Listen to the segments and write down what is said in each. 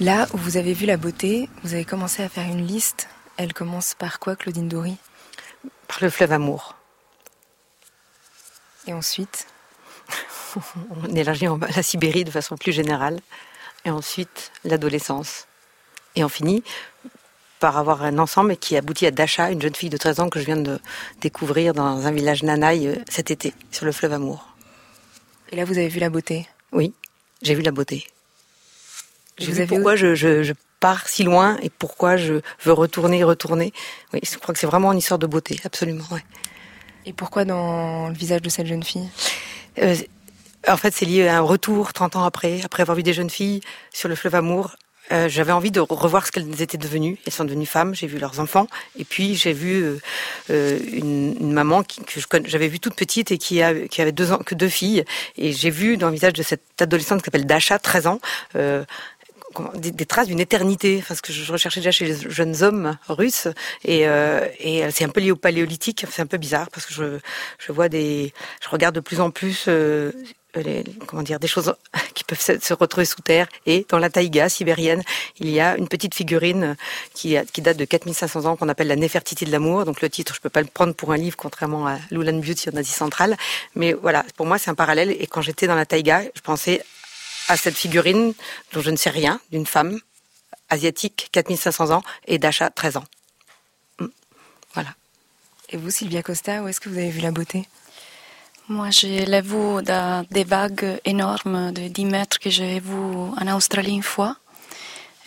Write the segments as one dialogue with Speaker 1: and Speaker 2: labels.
Speaker 1: Là où vous avez vu la beauté, vous avez commencé à faire une liste. Elle commence par quoi, Claudine Dory?
Speaker 2: Par le fleuve Amour.
Speaker 1: Et ensuite?
Speaker 2: On élargit la Sibérie de façon plus générale. Et ensuite, l'adolescence. Et on finit par avoir un ensemble qui aboutit à Dasha, une jeune fille de 13 ans que je viens de découvrir dans un village Nanaï euh, cet été, sur le fleuve Amour.
Speaker 1: Et là, vous avez vu la beauté?
Speaker 2: Oui, j'ai vu la beauté. J'ai vu pourquoi je, pars si loin et pourquoi je veux retourner et retourner. Oui, je crois que c'est vraiment une histoire de beauté, absolument.
Speaker 1: Et pourquoi dans le visage de cette jeune fille?
Speaker 2: Euh, En fait, c'est lié à un retour 30 ans après, après avoir vu des jeunes filles sur le fleuve Amour. Euh, j'avais envie de revoir ce qu'elles étaient devenues. Elles sont devenues femmes. J'ai vu leurs enfants, et puis j'ai vu euh, une, maman qui, que j'avais vue toute petite et qui, a, qui avait deux ans, que deux filles. Et j'ai vu dans le visage de cette adolescente qui s'appelle Dasha, 13 ans, des, traces d'une éternité, parce que je recherchais déjà chez les jeunes hommes russes, et, euh, et c'est un peu lié au paléolithique, c'est un peu bizarre, parce que je, vois des, je regarde de plus en plus euh, comment dire, des choses qui peuvent se, retrouver sous terre. Et dans la taïga sibérienne, il y a une petite figurine qui, date de 4500 ans qu'on appelle la Néfertiti de l'amour. Donc le titre, je peux pas le prendre pour un livre, contrairement à Lulan Beauty en Asie centrale. Mais voilà, pour moi, c'est un parallèle. Et quand j'étais dans la taïga, je pensais à cette figurine dont je ne sais rien, d'une femme asiatique, 4500 ans, et d'achat 13 ans. Hmm. Voilà.
Speaker 1: Et vous, Sylvia Costa, où est-ce que vous avez vu la beauté?
Speaker 3: Moi, j'ai l'ai vu dans des vagues énormes de 10 mètres que j'ai vu en Australie une fois.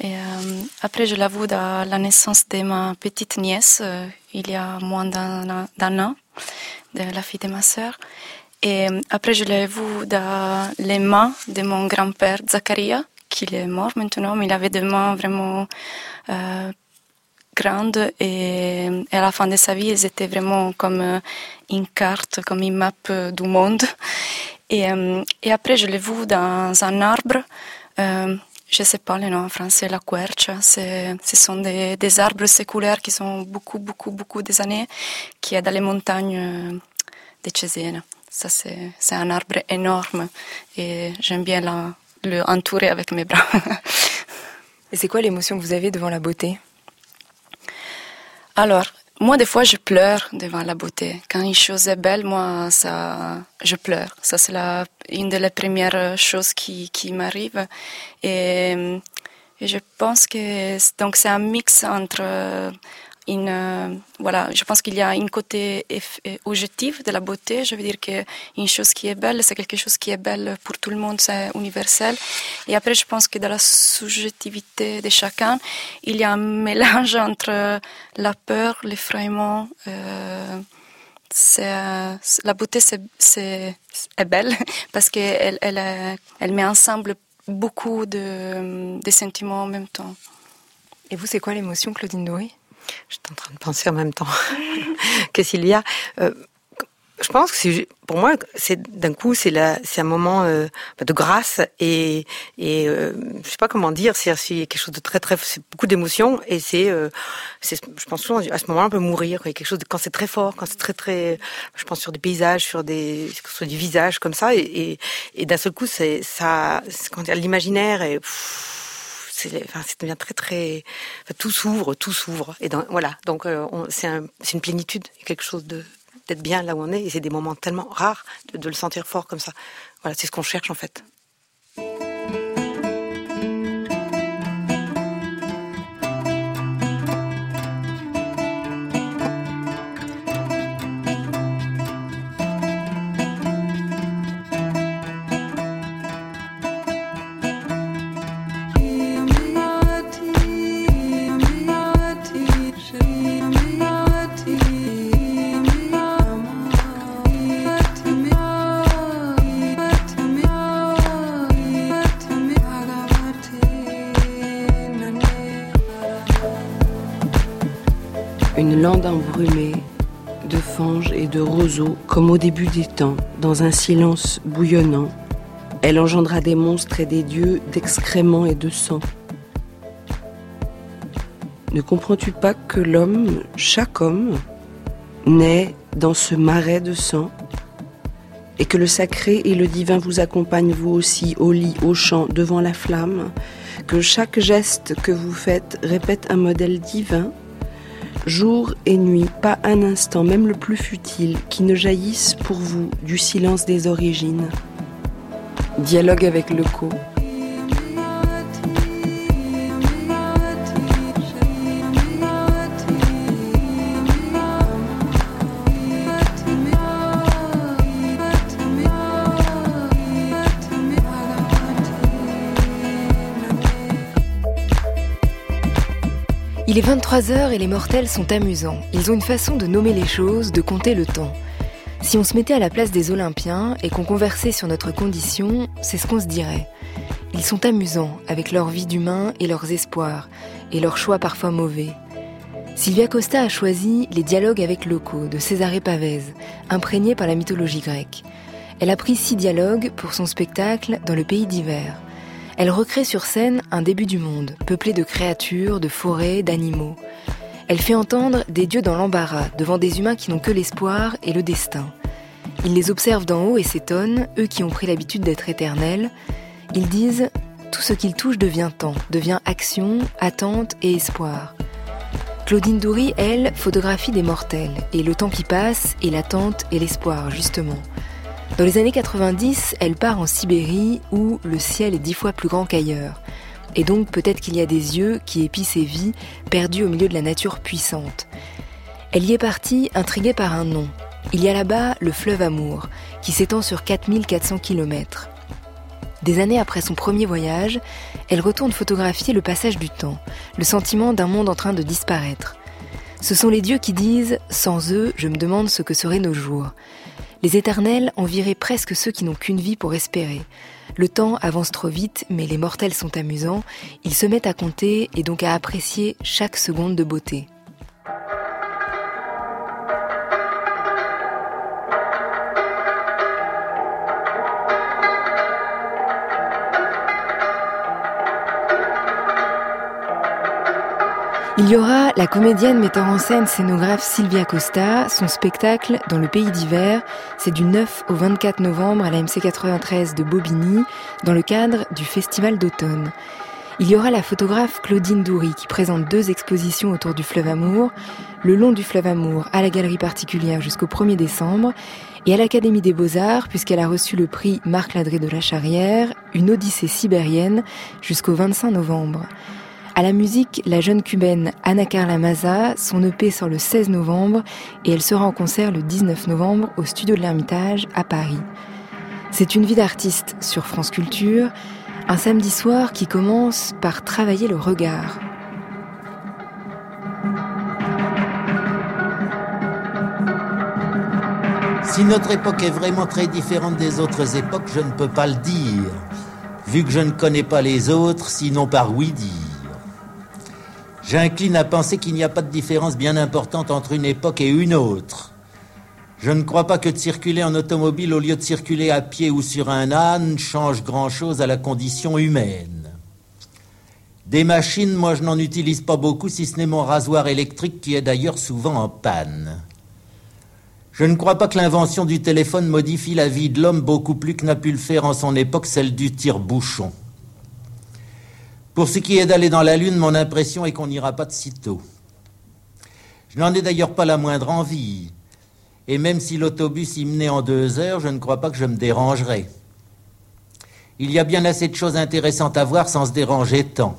Speaker 3: Et euh, après, je l'ai vu dans la naissance de ma petite nièce, euh, il y a moins d'un an, de la fille de ma sœur. Et après, je l'ai vu dans les mains de mon grand-père Zacharia, qui est mort maintenant, mais il avait des mains vraiment euh, grandes et, à la fin de sa vie, elles étaient vraiment comme euh, une carte, comme une map euh, du monde. Et, euh, et après, je l'ai vu dans un arbre. Euh, je ne sais pas le nom en français, la quercia. Ce sont des, des, arbres séculaires qui sont beaucoup, beaucoup, beaucoup des années, qui est dans les montagnes de Cesena. Ça, c'est un arbre énorme et j'aime bien le entourer avec mes bras.
Speaker 1: et c'est quoi l'émotion que vous avez devant la beauté?
Speaker 3: Alors, moi, des fois, je pleure devant la beauté. Quand une chose est belle, moi, ça, je pleure. Ça, c'est la, une des premières choses qui, qui m'arrive. Et, et, je pense que donc c'est un mix entre euh, voilà, je pense qu'il y a un côté euh, objectif de la beauté. Je veux dire qu'une chose qui est belle, c'est quelque chose qui est belle pour tout le monde, c'est universel. Et après, je pense que dans la subjectivité de chacun, il y a un mélange entre la peur, l'effrayement. Euh, la beauté c'est, c'est, est belle parce qu'elle elle, elle met ensemble beaucoup de, de sentiments en même temps.
Speaker 1: Et vous, c'est quoi l'émotion, Claudine Dory
Speaker 2: J'étais en train de penser en même temps. Qu'est-ce qu'il y a euh, je pense que pour moi c'est d'un coup c'est un moment euh, de grâce et et euh, je sais pas comment dire c'est quelque chose de très très c'est beaucoup d'émotions et c'est euh, je pense souvent à ce moment-là on peut mourir quelque chose de, quand c'est très fort quand c'est très très je pense sur des paysages sur des sur du visage comme ça et et, et d'un seul coup c'est ça quand l'imaginaire et c'est enfin, devient très très tout s'ouvre tout s'ouvre. Et voilà. Donc euh, c'est un, une plénitude quelque chose d'être bien là où on est. Et c'est des moments tellement rares de, de le sentir fort comme ça. Voilà c'est ce qu'on cherche en fait
Speaker 4: comme au début des temps, dans un silence bouillonnant. Elle engendra des monstres et des dieux d'excréments et de sang. Ne comprends-tu pas que l'homme, chaque homme, naît dans ce marais de sang? Et que le sacré et le divin vous accompagnent vous aussi au lit, au champ, devant la flamme, que chaque geste que vous faites répète un modèle divin, jour et nuit, pas un instant, même le plus futile, qui ne jaillisse pour vous du silence des origines. Dialogue avec le co.
Speaker 1: Il est 23h et les mortels sont amusants. Ils ont une façon de nommer les choses, de compter le temps. Si on se mettait à la place des Olympiens et qu'on conversait sur notre condition, c'est ce qu'on se dirait. Ils sont amusants avec leur vie d'humain et leurs espoirs, et leurs choix parfois mauvais. Sylvia Costa a choisi Les dialogues avec locaux de Césarée Pavese, imprégné par la mythologie grecque. Elle a pris six dialogues pour son spectacle Dans le pays d'hiver. Elle recrée sur scène un début du monde, peuplé de créatures, de forêts, d'animaux. Elle fait entendre des dieux dans l'embarras, devant des humains qui n'ont que l'espoir et le destin. Ils les observent d'en haut et s'étonnent, eux qui ont pris l'habitude d'être éternels. Ils disent Tout ce qu'ils touchent devient temps, devient action, attente et espoir. Claudine Doury, elle, photographie des mortels, et le temps qui passe, et l'attente et l'espoir, justement. Dans les années 90, elle part en Sibérie où le ciel est dix fois plus grand qu'ailleurs. Et donc peut-être qu'il y a des yeux qui épient ses vies, perdues au milieu de la nature puissante. Elle y est partie intriguée par un nom. Il y a là-bas le fleuve Amour, qui s'étend sur 4400 km. Des années après son premier voyage, elle retourne photographier le passage du temps, le sentiment d'un monde en train de disparaître. Ce sont les dieux qui disent ⁇ Sans eux, je me demande ce que seraient nos jours ⁇ les éternels enviraient presque ceux qui n'ont qu'une vie pour espérer. Le temps avance trop vite, mais les mortels sont amusants, ils se mettent à compter et donc à apprécier chaque seconde de beauté. Il y aura la comédienne metteur en scène scénographe Sylvia Costa. Son spectacle Dans le pays d'hiver, c'est du 9 au 24 novembre à la MC 93 de Bobigny, dans le cadre du Festival d'automne. Il y aura la photographe Claudine Doury qui présente deux expositions autour du fleuve Amour, le long du fleuve Amour à la galerie particulière jusqu'au 1er décembre et à l'Académie des Beaux-Arts puisqu'elle a reçu le prix Marc Ladré de la Charrière, une odyssée sibérienne jusqu'au 25 novembre. À la musique, la jeune cubaine Ana Carla Maza, son EP sort le 16 novembre et elle sera en concert le 19 novembre au studio de l'Ermitage à Paris. C'est une vie d'artiste sur France Culture, un samedi soir qui commence par travailler le regard.
Speaker 5: Si notre époque est vraiment très différente des autres époques, je ne peux pas le dire, vu que je ne connais pas les autres, sinon par oui dire. J'incline à penser qu'il n'y a pas de différence bien importante entre une époque et une autre. Je ne crois pas que de circuler en automobile au lieu de circuler à pied ou sur un âne change grand-chose à la condition humaine. Des machines, moi je n'en utilise pas beaucoup si ce n'est mon rasoir électrique qui est d'ailleurs souvent en panne. Je ne crois pas que l'invention du téléphone modifie la vie de l'homme beaucoup plus que n'a pu le faire en son époque celle du tire-bouchon. Pour ce qui est d'aller dans la Lune, mon impression est qu'on n'ira pas de sitôt. Je n'en ai d'ailleurs pas la moindre envie. Et même si l'autobus y menait en deux heures, je ne crois pas que je me dérangerais. Il y a bien assez de choses intéressantes à voir sans se déranger tant.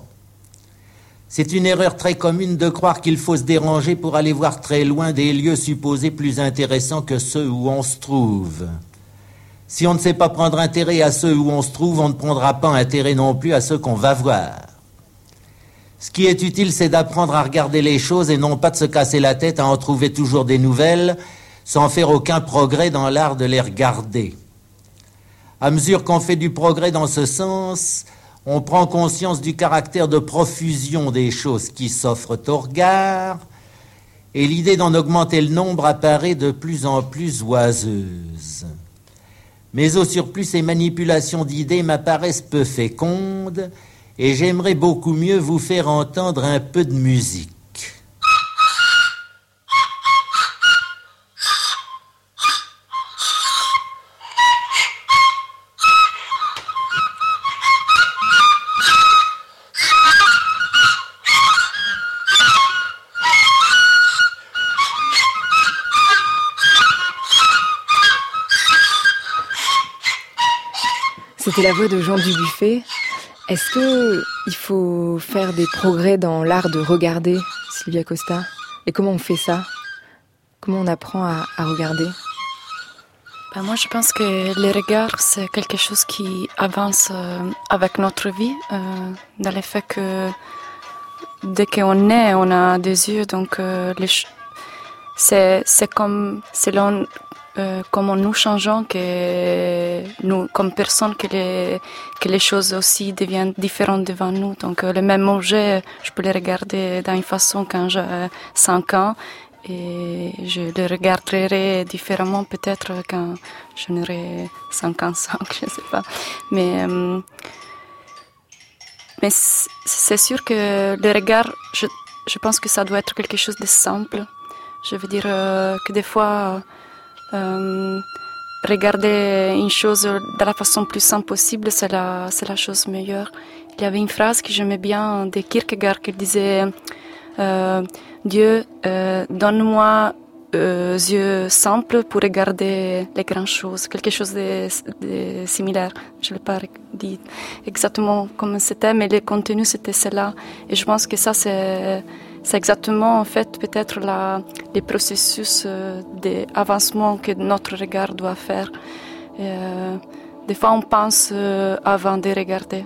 Speaker 5: C'est une erreur très commune de croire qu'il faut se déranger pour aller voir très loin des lieux supposés plus intéressants que ceux où on se trouve. Si on ne sait pas prendre intérêt à ceux où on se trouve, on ne prendra pas intérêt non plus à ceux qu'on va voir. Ce qui est utile, c'est d'apprendre à regarder les choses et non pas de se casser la tête à en trouver toujours des nouvelles sans faire aucun progrès dans l'art de les regarder. À mesure qu'on fait du progrès dans ce sens, on prend conscience du caractère de profusion des choses qui s'offrent au regard, et l'idée d'en augmenter le nombre apparaît de plus en plus oiseuse. Mais au surplus, ces manipulations d'idées m'apparaissent peu fécondes, et j'aimerais beaucoup mieux vous faire entendre un peu de musique.
Speaker 1: C'était la voix de Jean Dubuffet est-ce que il faut faire des progrès dans l'art de regarder, Sylvia Costa? Et comment on fait ça? Comment on apprend à, regarder?
Speaker 3: Ben Moi, je pense que le regard, c'est quelque chose qui avance euh, avec notre vie, euh, dans le fait que dès qu'on est, on a des yeux, donc euh, c'est comme selon euh, comment nous changeons, que nous, comme personne, que les, choses aussi deviennent différentes devant nous. Donc, euh, le même objet, je peux le regarder d'une façon quand j'ai 5 ans et je le regarderai différemment peut-être quand je n'aurai 55, je ne sais pas. Mais, euh, c'est sûr que le regard, je, je pense que ça doit être quelque chose de simple. Je veux dire que des fois, euh, regarder une chose de la façon plus simple possible, c'est la, c'est la chose meilleure. Il y avait une phrase que j'aimais bien de Kierkegaard qui disait euh, Dieu, euh, donne-moi euh, yeux simples pour regarder les grandes choses, quelque chose de, similaire. Je ne l'ai pas dit exactement comme c'était, mais le contenu c'était cela. Et je pense que ça c'est c'est exactement en fait peut-être les processus euh, d'avancement que notre regard doit faire. Euh, des fois, on pense euh, avant de regarder.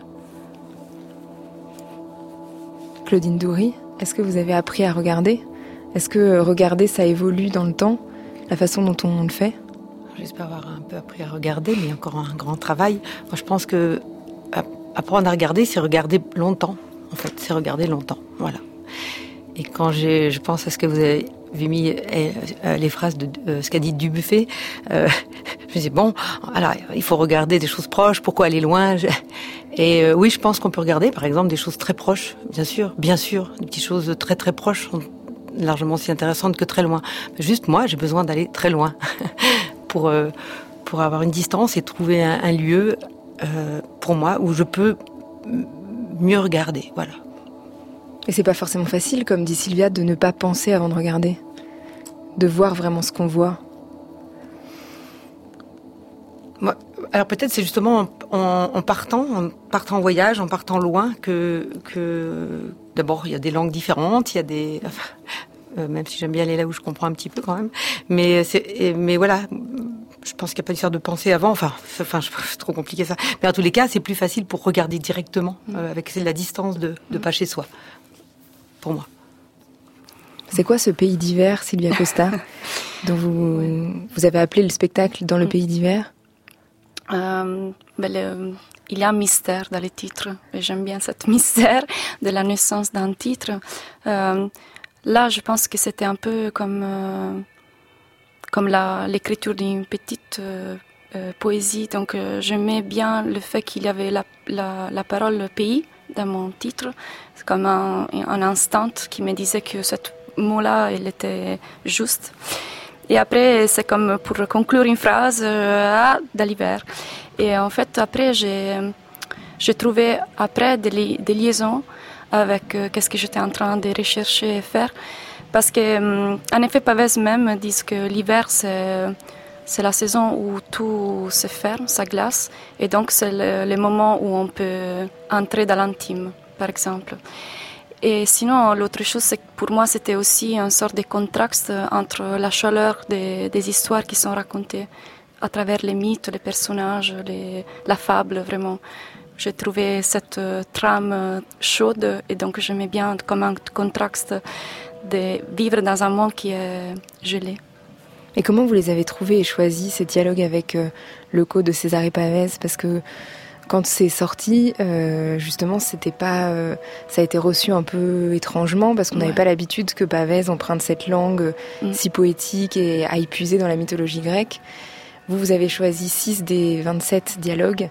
Speaker 1: Claudine Doury, est-ce que vous avez appris à regarder? Est-ce que regarder, ça évolue dans le temps, la façon dont on le fait?
Speaker 2: J'espère avoir un peu appris à regarder, mais encore un grand travail. Moi, je pense que apprendre à regarder, c'est regarder longtemps. En fait, c'est regarder longtemps. Voilà. Et quand je pense à ce que vous avez mis euh, euh, les phrases de euh, ce qu'a dit Dubuffet, euh, je me dis bon, alors il faut regarder des choses proches, pourquoi aller loin? Et oui, je pense qu'on peut regarder, par exemple, des choses très proches, bien sûr, bien sûr, des petites choses très très proches sont largement aussi intéressantes que très loin. Juste moi, j'ai besoin d'aller très loin pour pour avoir une distance et trouver un, un lieu pour moi où je peux mieux regarder. Voilà.
Speaker 1: Et c'est pas forcément facile, comme dit Sylvia, de ne pas penser avant de regarder, de voir vraiment ce qu'on voit.
Speaker 2: alors peut-être c'est justement en, partant, en partant en voyage, en partant loin, que, que d'abord il y a des langues différentes, il y a des, euh, même si j'aime bien aller là où je comprends un petit peu quand même, mais c'est, mais voilà, je pense qu'il n'y a pas d'histoire de penser avant. Enfin, enfin, c'est trop compliqué ça. Mais en tous les cas, c'est plus facile pour regarder directement mm. euh, avec la distance de, de pas chez soi moi.
Speaker 1: C'est quoi ce pays d'hiver, Sylvia Costa, dont vous, vous avez appelé le spectacle Dans le mm. pays d'hiver?
Speaker 3: Euh, ben Il y a un mystère dans les titres, et j'aime bien ce mystère de la naissance d'un titre. Euh, là, je pense que c'était un peu comme, euh, comme l'écriture d'une petite poésie, donc j'aimais bien le fait qu'il y avait la, la, la parole pays dans mon titre. C'est comme un, instant qui me disait que ce mot-là, il était juste. Et après, c'est comme pour conclure une phrase euh, ah, de l'hiver. Et en fait, après, j'ai, trouvé après des, liaisons avec euh, qu'est-ce que j'étais en train de rechercher et faire. Parce que, hum, en effet, Pavès même disent que l'hiver, c'est la saison où tout se ferme, ça glace, et donc c'est le, moment où on peut entrer dans l'intime, par exemple. Et sinon, l'autre chose, c'est que pour moi, c'était aussi une sorte de contraste entre la chaleur des, histoires qui sont racontées à travers les mythes, les personnages, la fable, vraiment. J'ai trouvé cette trame chaude et donc j'aimais bien comme un contraste de vivre dans un monde qui est gelé.
Speaker 1: Et comment vous les avez trouvés et choisis, ces dialogues avec euh, le co de César Pavès? Parce que quand c'est sorti, euh, justement, c'était pas, euh, ça a été reçu un peu étrangement parce qu'on n'avait pas l'habitude que Pavès emprunte cette langue mm. si poétique et à épuiser dans la mythologie grecque. Vous, vous avez choisi 6 des 27 dialogues.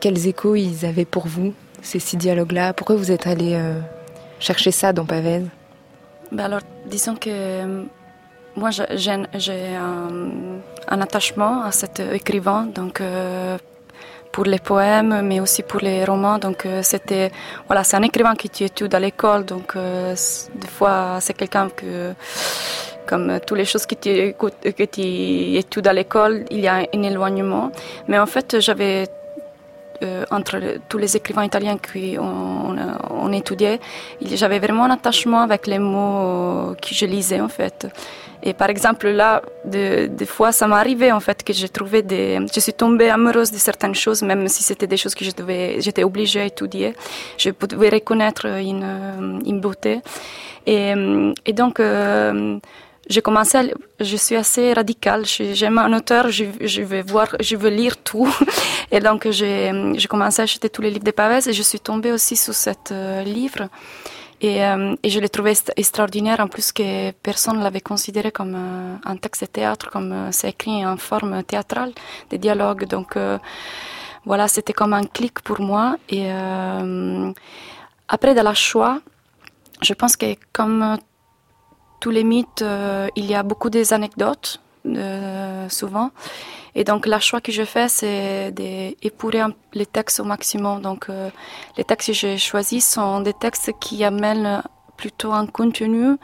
Speaker 1: quels échos ils avaient pour vous, ces six dialogues-là? Pourquoi vous êtes allé chercher ça dans Pavès?
Speaker 3: Ben alors, disons que moi, j'ai un, attachement à cet écrivain, donc euh, pour les poèmes, mais aussi pour les romans. Donc euh, c'était, voilà, c'est un écrivain qui tu études à l'école, donc euh, des fois c'est quelqu'un que comme toutes les choses que tu, que tu études à l'école, il y a un éloignement. Mais en fait, j'avais euh, entre tous les écrivains italiens qu'on on, étudiait, j'avais vraiment un attachement avec les mots que je lisais en fait. Et par exemple là, des de fois, ça m'est arrivé en fait que j'ai trouvé des, je suis tombée amoureuse de certaines choses, même si c'était des choses que je devais, j'étais obligée à étudier. Je pouvais reconnaître une, une beauté. Et donc euh, j'ai commencé je suis assez radicale. J'aime un auteur, je, vais voir, je veux lire tout. Et donc, j'ai, commencé à acheter tous les livres de Pavès et je suis tombée aussi sous ce euh, livre. Et, euh, et, je l'ai trouvé extraordinaire, en plus que personne ne l'avait considéré comme euh, un texte de théâtre, comme c'est écrit en forme théâtrale, des dialogues. Donc, voilà, c'était comme un clic pour moi. Et après, de la choix, je pense que comme tous les mythes, euh, il y a beaucoup des anecdotes, euh, souvent. Et donc, le choix que je fais, c'est d'épurer les textes au maximum. Donc, euh, les textes que j'ai choisis sont des textes qui amènent plutôt un contenu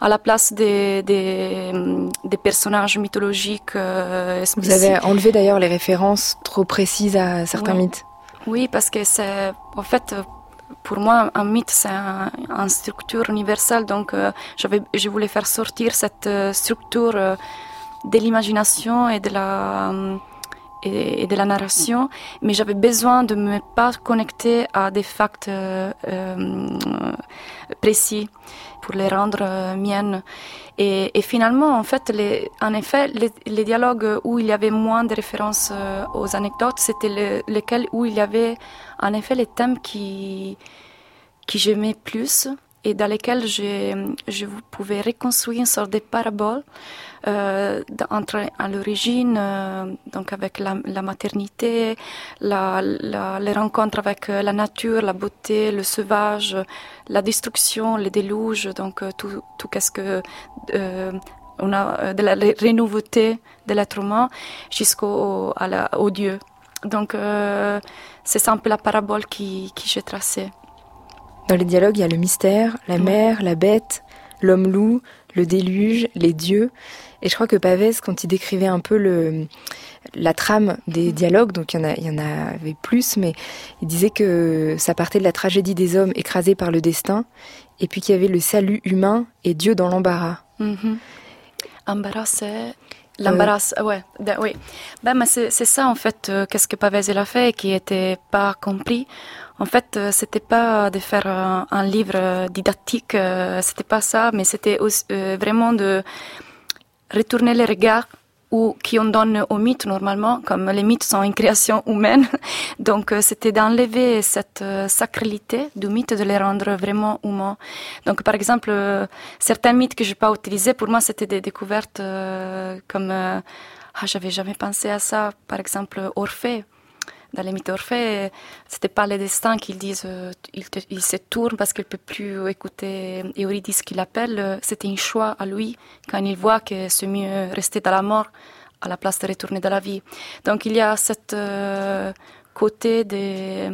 Speaker 3: à la place des, des, des personnages mythologiques.
Speaker 1: Vous avez enlevé d'ailleurs les références trop précises à certains mythes.
Speaker 3: Oui, parce que c'est, en fait, pour moi, un mythe, c'est une structure universelle. Donc, euh, je voulais faire sortir cette euh, structure euh, de l'imagination et de la et, de la narration, mais j'avais besoin de me pas connecter à des facts précis pour les rendre miennes. Et, finalement, en fait, les, en effet, les, dialogues où il y avait moins de références aux anecdotes, c'était lesquels où il y avait en effet les thèmes qui, qui j'aimais plus et dans lesquels je, je pouvais reconstruire une sorte de parabole euh, entre à l'origine, euh, donc avec la, la maternité, la, la, les rencontres avec euh, la nature, la beauté, le sauvage, la destruction, les déluges, donc euh, tout, tout qu'est-ce que euh, on a de la renouveauté de l'être humain jusqu'au au Dieu. Donc c'est un peu la parabole qui, qui j'ai tracée.
Speaker 1: Dans les dialogues, il y a le mystère, la mer, la bête, l'homme-loup, le déluge, les dieux. Et je crois que Pavès, quand il décrivait un peu le, la trame des dialogues, donc il y, en a, il y en avait plus, mais il disait que ça partait de la tragédie des hommes écrasés par le destin, et puis qu'il y avait le salut humain et Dieu dans l'embarras.
Speaker 3: Mm Embarras, c'est L'embarras, ouais, oui. Ben, c'est ça en fait, euh, qu'est-ce que Pavès a fait et qui n'était pas compris. En fait, euh, c'était pas de faire un, livre didactique, euh, c'était pas ça, mais c'était euh, vraiment de retourner les regards ou qui on donne aux mythes normalement, comme les mythes sont une création humaine. Donc c'était d'enlever cette sacralité du mythe, de les rendre vraiment humains. Donc par exemple, certains mythes que j'ai pas utilisés, pour moi c'était des découvertes comme ah j'avais jamais pensé à ça. Par exemple Orphée dans les mythes d'Orphée, c'était pas le destin qu'ils disent, euh, il, se tourne parce qu'il peut plus écouter Eurydice qui l'appelle. C'était un choix à lui quand il voit que c'est mieux rester dans la mort à la place de retourner dans la vie. Donc il y a cette euh, côté des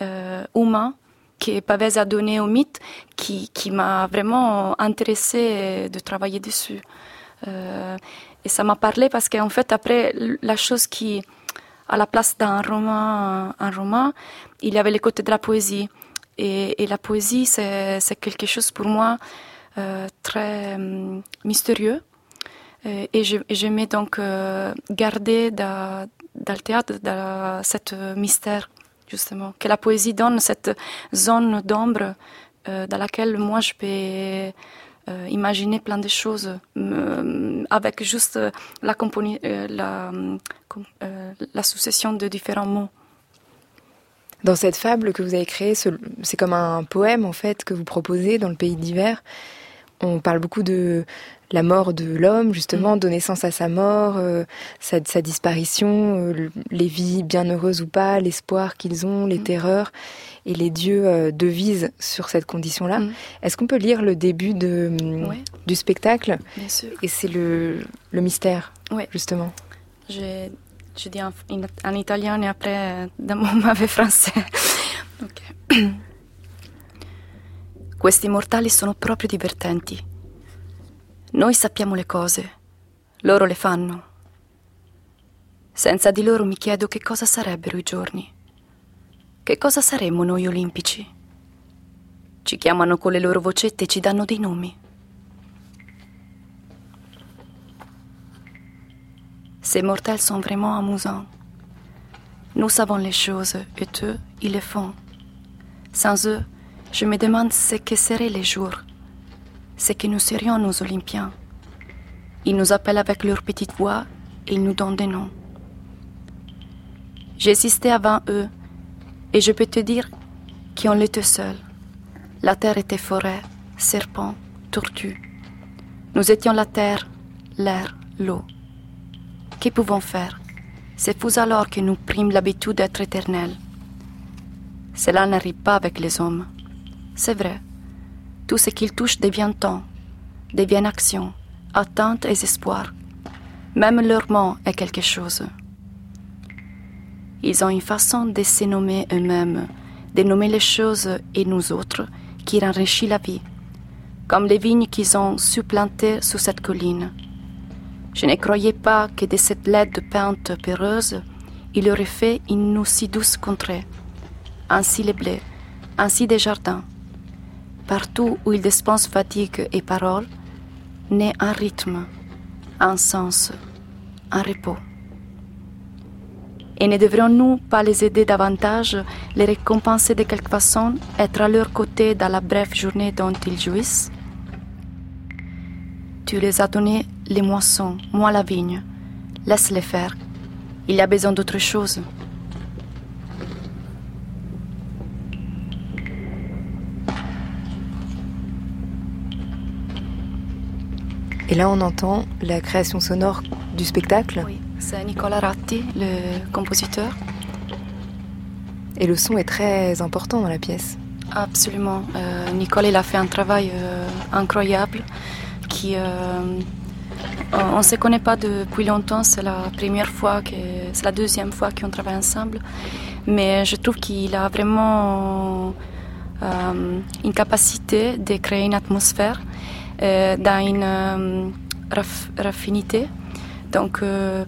Speaker 3: euh, humain que Pavès a donné au mythe qui, qui m'a vraiment intéressé de travailler dessus. et ça m'a parlé parce qu'en fait, après, la chose qui, à la place d'un roman, un roman, il y avait le côté de la poésie. Et, la poésie, c'est quelque chose pour moi euh, très hum, mystérieux. Euh, et j'aimais donc euh, garder dans, le théâtre dans cette mystère, justement, que la poésie donne cette zone d'ombre dans laquelle moi je peux euh, imaginer plein de choses euh, avec juste la, euh, la, la succession de différents mots.
Speaker 1: Dans cette fable que vous avez créée, c'est comme un poème en fait que vous proposez dans le pays d'hiver. On parle beaucoup de la mort de l'homme, justement, mm. donner sens à sa mort, sa, sa, disparition, les vies bien heureuses ou pas, l'espoir qu'ils ont, les mm. terreurs et les dieux euh, devisent sur cette condition-là. Mm. Est-ce qu'on peut lire le début de, du spectacle?
Speaker 3: Bien sûr.
Speaker 1: Et c'est le, le mystère, justement.
Speaker 3: Je, je dis en, en, italien et après dans mon mauvais français. Questi mortali sono proprio divertenti. Noi sappiamo le cose, loro le fanno. Senza di loro mi chiedo che cosa sarebbero i giorni. Che cosa saremmo noi olimpici? Ci chiamano con le loro vocette e ci danno dei nomi. Ces mortels sont vraiment amusants. Nous savons les choses et eux, ils le font. Sans eux, je me demande ce que seraient les jours, ce que nous serions nous Olympiens. Ils nous appellent avec leur petite voix et ils nous donnent des noms. J'existais avant eux et je peux te dire qu'on l'était seul. La terre était forêt, serpent, tortue. Nous étions la terre, l'air, l'eau. Que pouvons faire? C'est fou alors que nous prîmes l'habitude d'être éternels. Cela n'arrive pas avec les hommes. C'est vrai. Tout ce qu'ils touchent devient temps, devient action, attente et espoir. Même leur mot est quelque chose. Ils ont une façon de se nommer eux-mêmes, de nommer les choses et nous autres, qui enrichit la vie, comme les vignes qu'ils ont supplantées sous cette colline. Je ne croyais pas que de cette laide pente péreuse, il aurait fait une aussi douce contrée. Ainsi les blés, ainsi des jardins. Partout où il dispense fatigue et parole, naît un rythme, un sens, un repos. Et ne devrions-nous pas les aider davantage, les récompenser de quelque façon, être à leur côté dans la brève journée dont ils jouissent? Tu les as donné les moissons, moi la vigne. Laisse-les faire. Il y a besoin d'autre chose.
Speaker 1: Et là, on entend la création sonore du spectacle.
Speaker 3: Oui, c'est Nicolas Ratti, le compositeur.
Speaker 1: Et le son est très important dans la pièce.
Speaker 3: Absolument. Euh, Nicole, il a fait un travail euh, incroyable qui... Euh, on ne se connaît pas depuis longtemps, c'est la première fois, que, c'est la deuxième fois qu'on travaille ensemble. Mais je trouve qu'il a vraiment euh, une capacité de créer une atmosphère euh, dans une euh, raffinité. Donc, euh,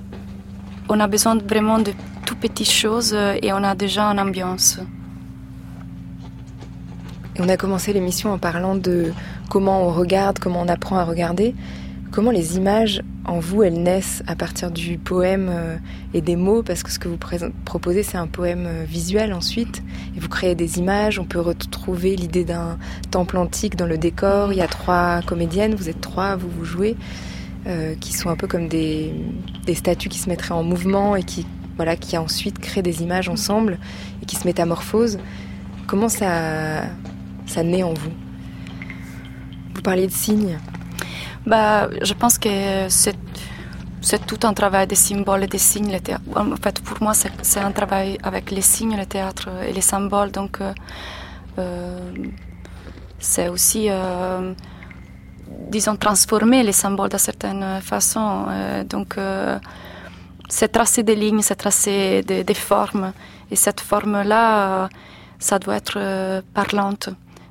Speaker 3: on a besoin vraiment de tout petites choses et on a déjà une ambiance.
Speaker 1: On a commencé l'émission en parlant de comment on regarde, comment on apprend à regarder. Comment les images en vous, elles naissent à partir du poème euh, et des mots Parce que ce que vous proposez, c'est un poème euh, visuel ensuite. Et vous créez des images. On peut retrouver l'idée d'un temple antique dans le décor. Il y a trois comédiennes, vous êtes trois, vous vous jouez, euh, qui sont un peu comme des, des, statues qui se mettraient en mouvement et qui, voilà, qui ensuite créent des images ensemble et qui se métamorphosent. Comment ça, ça naît en vous? Vous parliez de signes.
Speaker 3: Bah, je pense que c'est, tout un travail des symboles et des signes. En fait, pour moi, c'est, un travail avec les signes, le théâtre et les symboles. Donc, euh, euh c'est aussi, euh, disons, transformer les symboles d'une certaine façon. Euh, donc, c'est tracer des lignes, c'est tracer des, des formes. Et cette forme-là, ça doit être parlante.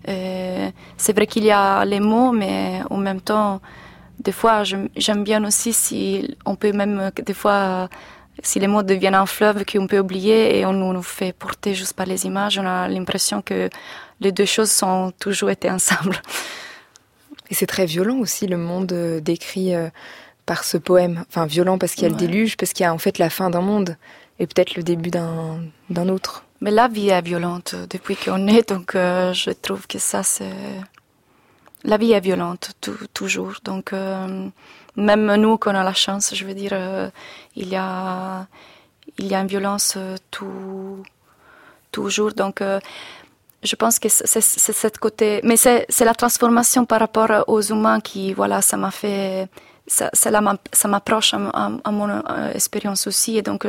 Speaker 3: Et c'est vrai qu'il y a les mots, mais en même temps, des fois, j'aime bien aussi si on peut même, des fois, si les mots deviennent un fleuve qu'on peut oublier et on nous fait porter juste par les images, on a l'impression que les deux choses sont toujours été ensemble.
Speaker 1: Et c'est très violent aussi le monde euh, décrit euh, par ce poème. Enfin, violent parce qu'il y a le déluge, parce qu'il y a en fait la fin d'un monde et peut-être le début d'un autre.
Speaker 3: Mais la vie est violente depuis qu'on est, donc euh, je trouve que ça c'est la vie est violente toujours. Donc, euh, même nous, qu'on a la chance, je veux dire, euh, il, y a, il y a une violence tout, toujours. Donc, je pense que c'est cette côté. Mais c'est la transformation par rapport aux humains qui, voilà, ça m'a fait. Ça, m'approche à, mon expérience aussi. Et donc,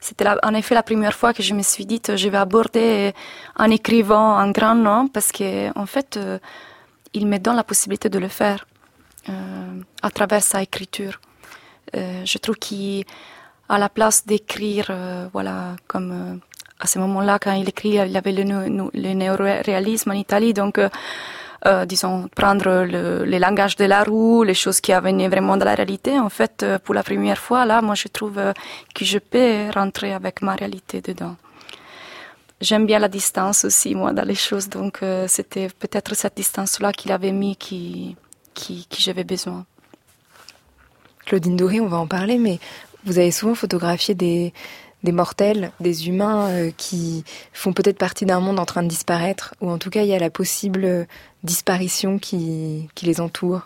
Speaker 3: c'était en effet la première fois que je me suis dit, je vais aborder en écrivant un grand nom, parce que, en fait, il me donne la possibilité de le faire euh, à travers sa écriture. Euh, je trouve qu'à la place d'écrire, euh, voilà, comme à ce moment-là, quand il écrit, il avait le, le néoréalisme en Italie, donc euh, disons, prendre le, le, langage de la roue, les choses qui venaient vraiment de la réalité. En fait, euh, pour la première fois, là, moi, je trouve euh, que je peux rentrer avec ma réalité dedans. J'aime bien la distance aussi, moi, dans les choses. Donc, c'était peut-être cette distance-là qu'il avait mis qui, qui, qui j'avais besoin.
Speaker 1: Claudine Doré, on va en parler, mais vous avez souvent photographié des, des mortels, des humains euh, qui font peut-être partie d'un monde en train de disparaître, ou en tout cas il y a la possible disparition qui, qui les entoure.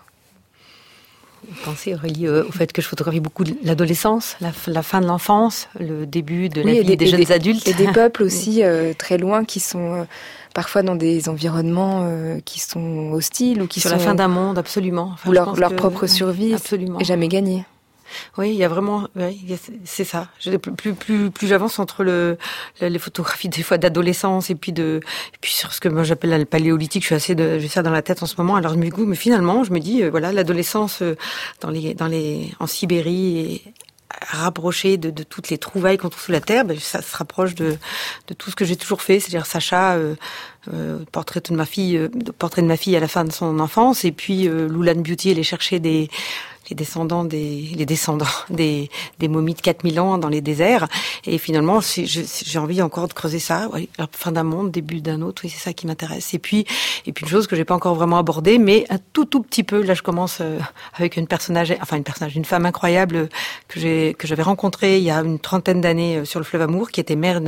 Speaker 2: Vous pensez, Aurélie, euh, au fait que je photographie beaucoup l'adolescence, la, la, fin de l'enfance, le début de la vie des, jeunes adultes.
Speaker 1: Et des peuples aussi euh, très loin qui sont parfois dans des environnements qui sont hostiles ou qui
Speaker 2: Sur
Speaker 1: sont...
Speaker 2: la fin d'un monde, absolument.
Speaker 1: Enfin, où leur, leur propre survie absolument. est jamais gagnée.
Speaker 2: Oui, il y a vraiment, c'est ça. Plus j'avance entre le les photographies des fois d'adolescence et puis sur ce que moi j'appelle le paléolithique, je suis assez de j'ai ça dans la tête en ce moment. Alors du coup, mais finalement, je me dis euh, voilà, l'adolescence euh, en Sibérie et rapproché de, toutes les trouvailles qu'on trouve sous la terre, ben, ça se rapproche de, tout ce que j'ai toujours fait, c'est-à-dire Sacha, euh, portrait de ma fille, portrait de ma fille à la fin de son enfance, et puis Loulan Beauty, aller chercher des les descendants des les descendants des, des momies de 4000 ans dans les déserts. Et finalement j'ai envie encore de creuser ça ouais, fin d'un monde début d'un autre oui c'est ça qui m'intéresse. Et puis et puis une chose que j'ai pas encore vraiment abordée mais un tout tout petit peu là je commence euh, avec une personnage enfin une personnage une femme incroyable que j'ai que j'avais rencontrée il y a une trentaine d'années euh, sur le fleuve Amour qui était mère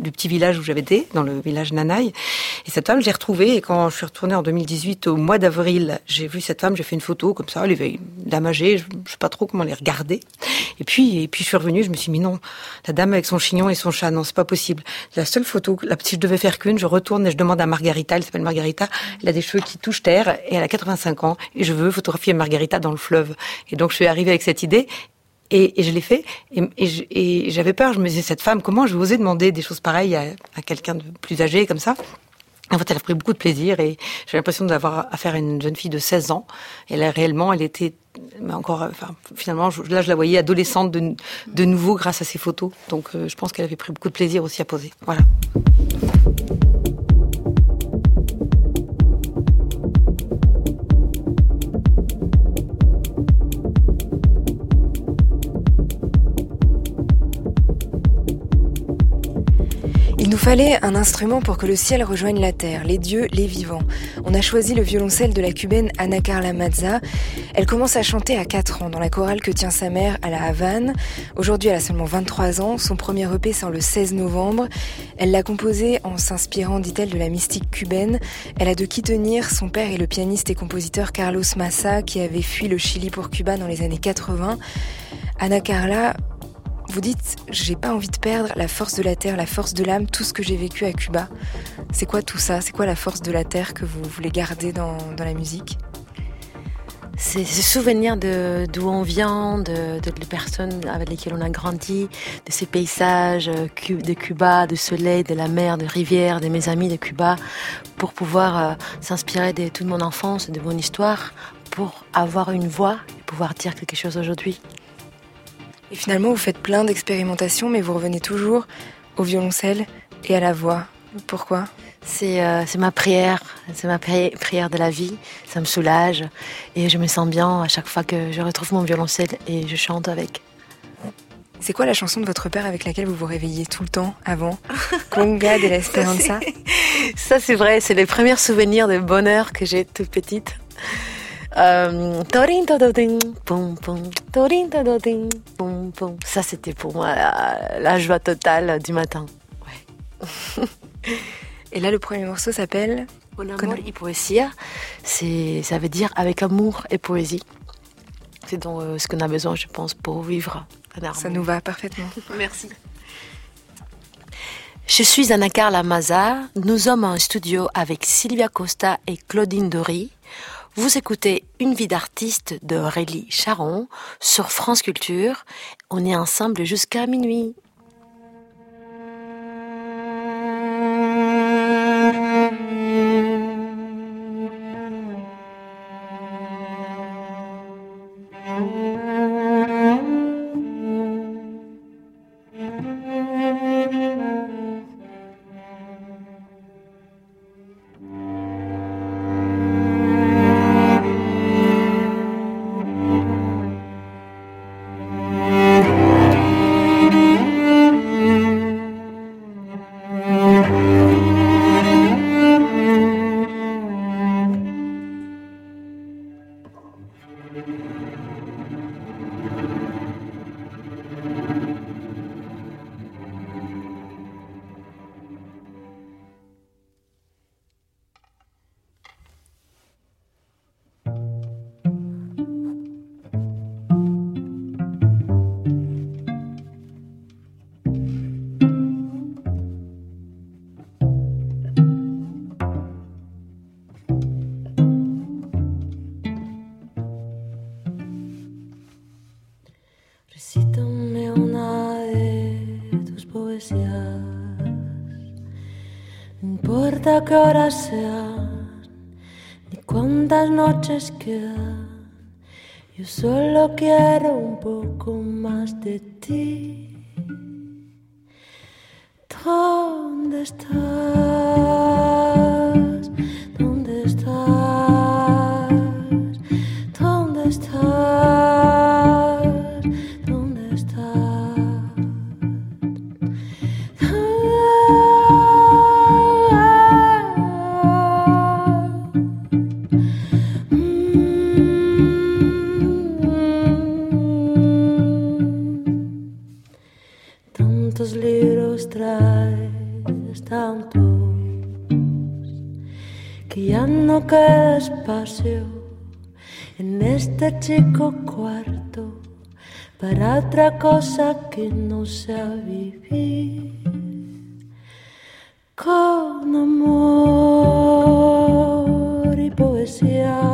Speaker 2: du petit village où j'avais été, dans le village Nanaï. Et cette femme, j'ai retrouvée. Et quand je suis retournée en 2018, au mois d'avril, j'ai vu cette femme, j'ai fait une photo comme ça, elle avait damagée, je, je sais pas trop comment les regarder. Et puis, et puis je suis revenue, je me suis dit, non, la dame avec son chignon et son chat, non, c'est pas possible. La seule photo, la, si je devais faire qu'une, je retourne et je demande à Margarita, elle s'appelle Margarita, elle a des cheveux qui touchent terre et elle a 85 ans et je veux photographier Margarita dans le fleuve. Et donc je suis arrivée avec cette idée et, et je l'ai fait. Et, et, j'avais peur. Je me disais, cette femme, comment je vais oser demander des choses pareilles à, à quelqu'un de plus âgé comme ça? En fait, elle a pris beaucoup de plaisir et j'ai l'impression d'avoir affaire à une jeune fille de 16 ans. Et là, réellement, elle était encore, enfin, finalement, là, je la voyais adolescente de, de nouveau grâce à ces photos. Donc, euh, je pense qu'elle avait pris beaucoup de plaisir aussi à poser. Voilà.
Speaker 1: Fallait un instrument pour que le ciel rejoigne la terre, les dieux, les vivants. On a choisi le violoncelle de la cubaine Ana Carla Mazza. Elle commence à chanter à 4 ans dans la chorale que tient sa mère à la Havane. Aujourd'hui, elle a seulement 23 ans. Son premier EP sort le 16 novembre. Elle l'a composé en s'inspirant, dit-elle, de la mystique cubaine. Elle a de qui tenir. Son père est le pianiste et compositeur Carlos Massa qui avait fui le Chili pour Cuba dans les années 80. Ana Carla vous dites, j'ai pas envie de perdre la force de la terre, la force de l'âme, tout ce que j'ai vécu à Cuba. C'est quoi tout ça? C'est quoi la force de la terre que vous voulez garder dans, dans la musique?
Speaker 6: C'est ce souvenir de d'où on vient, de, de, personnes avec lesquelles on a grandi, de ces paysages de Cuba, de soleil, de la mer, de rivières, de mes amis de Cuba, pour pouvoir euh, s'inspirer de toute mon enfance, de mon histoire, pour avoir une voix et pouvoir dire quelque chose aujourd'hui.
Speaker 1: Et finalement, vous faites plein d'expérimentations, mais vous revenez toujours au violoncelle et à la voix. Pourquoi?
Speaker 6: C'est euh, ma prière, c'est ma pri prière de la vie. Ça me soulage et je me sens bien à chaque fois que je retrouve mon violoncelle et je chante avec.
Speaker 1: C'est quoi la chanson de votre père avec laquelle vous vous réveillez tout le temps avant? Conga de l'Esperanza
Speaker 6: Ça c'est vrai, c'est les premiers souvenirs de bonheur que j'ai toute petite. Euh, ça, c'était pour moi la, la, joie totale du matin.
Speaker 1: Ouais. Et là, le premier morceau s'appelle
Speaker 6: Con amor y poesía. Ça veut dire avec amour et poésie. C'est donc euh, ce qu'on a besoin, je pense, pour vivre.
Speaker 1: Ça nous va parfaitement.
Speaker 6: Merci. Je suis Anna Carla Maza. Nous sommes en studio avec Sylvia Costa et Claudine Dory. Vous écoutez Une vie d'artiste de Aurélie Charon sur France Culture. On est ensemble jusqu'à minuit.
Speaker 7: Quiero un poco más de ti. ¿Dónde estás? En este chico cuarto para otra cosa que no sea vivir con amor y poesía.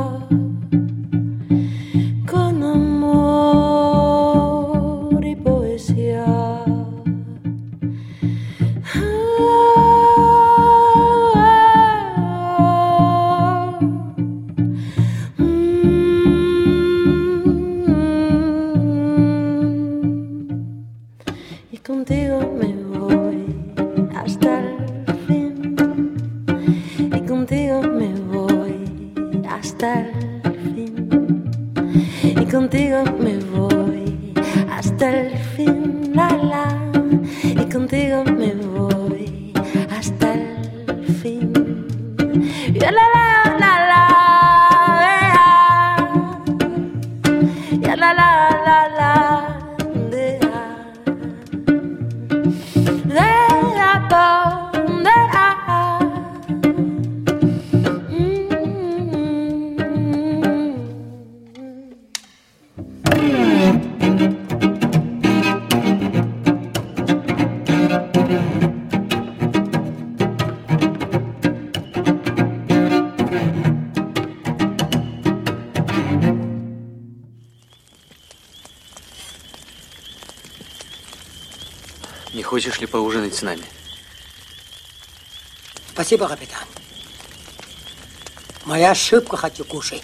Speaker 8: Хочешь ли поужинать с нами?
Speaker 9: Спасибо, капитан. Моя ошибка, хочу кушать.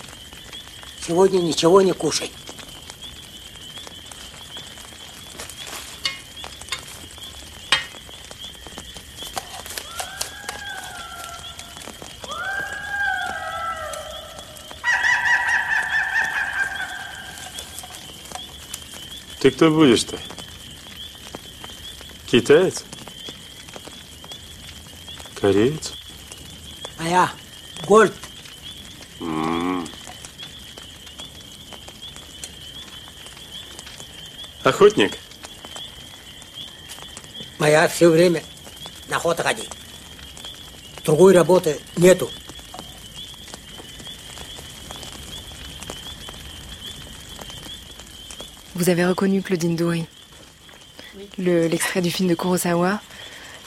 Speaker 9: Сегодня ничего не кушай.
Speaker 10: Ты кто будешь-то? Китаец? Кореец?
Speaker 9: А я Гольд.
Speaker 10: М -м. Охотник?
Speaker 9: Моя все время на охоту ходить. Другой работы нету.
Speaker 1: Vous avez reconnu Claudine Doury l'extrait du film de Kurosawa.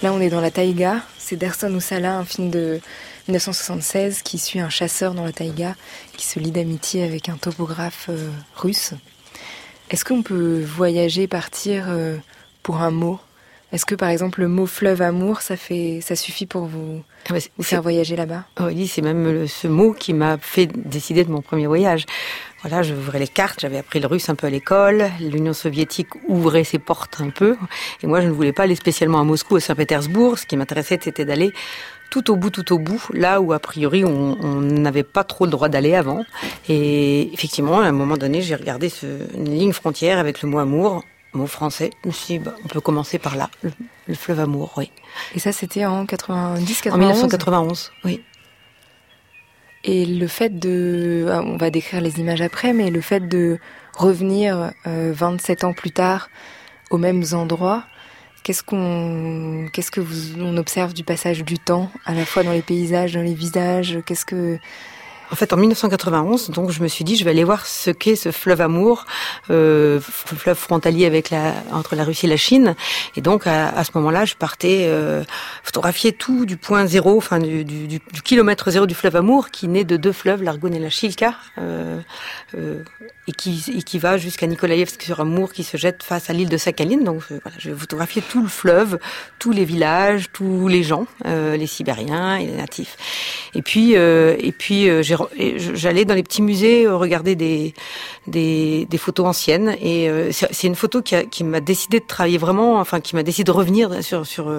Speaker 1: Là, on est dans la taïga. C'est Derson Oussala, un film de 1976 qui suit un chasseur dans la taïga qui se lie d'amitié avec un topographe euh, russe. Est-ce qu'on peut voyager, partir euh, pour un mot? Est-ce que par exemple le mot fleuve amour, ça fait, ça suffit pour vous, ah bah, vous faire voyager là-bas?
Speaker 2: Oui, c'est même ce mot qui m'a fait décider de mon premier voyage. Voilà, j'ouvrais les cartes, j'avais appris le russe un peu à l'école, l'Union soviétique ouvrait ses portes un peu, et moi je ne voulais pas aller spécialement à Moscou, à Saint-Pétersbourg, ce qui m'intéressait c'était d'aller tout au bout, tout au bout, là où a priori on n'avait pas trop le droit d'aller avant. Et effectivement, à un moment donné, j'ai regardé ce, une ligne frontière avec le mot amour, mot français. Je me suis dit, bah, on peut commencer par là, le, fleuve amour, oui.
Speaker 1: Et ça, c'était en 90, 91
Speaker 2: En 1991, oui.
Speaker 1: Et le fait de, ah, on va décrire les images après, mais le fait de revenir 27 euh, ans plus tard aux mêmes endroits, qu'est-ce qu'on, qu'est-ce que vous, on observe du passage du temps, à la fois dans les paysages, dans les visages, qu'est-ce que,
Speaker 2: en fait, en 1991, donc je me suis dit, je vais aller voir ce qu'est ce fleuve amour, euh, fleuve frontalier avec la entre la Russie et la Chine. Et donc à, à ce moment-là, je partais euh, photographier tout du point zéro, enfin du, du, du, kilomètre zéro du fleuve amour, qui naît de deux fleuves, l'Argonne et la Chilka, euh, euh, et qui et qui va jusqu'à Nikolaïevsk sur Amour, qui se jette face à l'île de Sakhaline. Donc euh, voilà, je vais photographier tout le fleuve, tous les villages, tous les gens, euh, les Sibériens et les natifs. Et puis et puis j'ai j'allais dans les petits musées euh, regarder des, des, photos anciennes. Et euh, c'est une photo qui, m'a décidé de travailler vraiment, enfin qui m'a décidé de revenir sur sur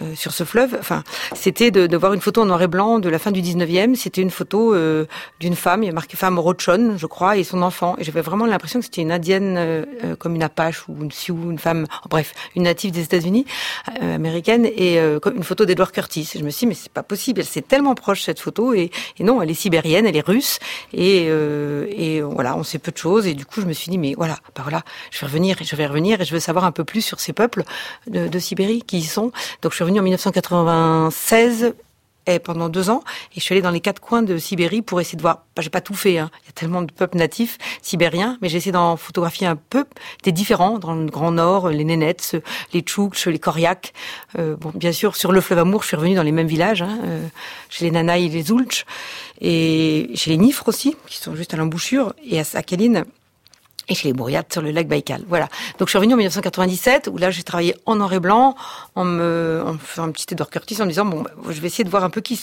Speaker 2: euh, euh, sur ce fleuve. Enfin, c'était de, de, voir une photo en noir et blanc de la fin du 19e. C'était une photo euh, d'une femme, il y a marqué femme Rochon, je crois, et son enfant. Et j'avais vraiment l'impression que c'était une indienne euh, euh, comme une Apache ou une Sioux, une femme, bref, une native des États-Unis américaine, et une photo d'Edward Curtis. Et je me suis dit, mais c'est pas possible, elle c'est tellement proche cette photo, et, et, non, elle est sibérienne, elle est russe, et, et voilà, on sait peu de choses. Et du coup, je me suis dit, mais voilà, bah voilà, je vais revenir, et je vais revenir, et je veux savoir un peu plus sur ces peuples de, de Sibérie qui y sont. Donc revenue en 1996 et pendant deux ans, et je suis allée dans les quatre coins de Sibérie pour essayer de voir. Bah, j'ai pas tout fait, hein. il y a tellement de peuples natifs sibériens, mais j'ai essayé d'en photographier un peu des différents dans le Grand Nord, les Nénets, les Tchoukch, les Koryaks. Euh, bon, bien sûr, sur le fleuve Amour, je suis revenue dans les mêmes villages, hein, euh, chez les Nanaï les Zulch, et chez les Nifres aussi, qui sont juste à l'embouchure, et à Sakhaline et chez les Bourriates sur le lac Baïkal. Voilà. Donc je suis revenue en 1997 où là j'ai travaillé en noir et blanc en me faisant un petit Edward Curtis en me disant bon bah, je vais essayer de voir un peu qui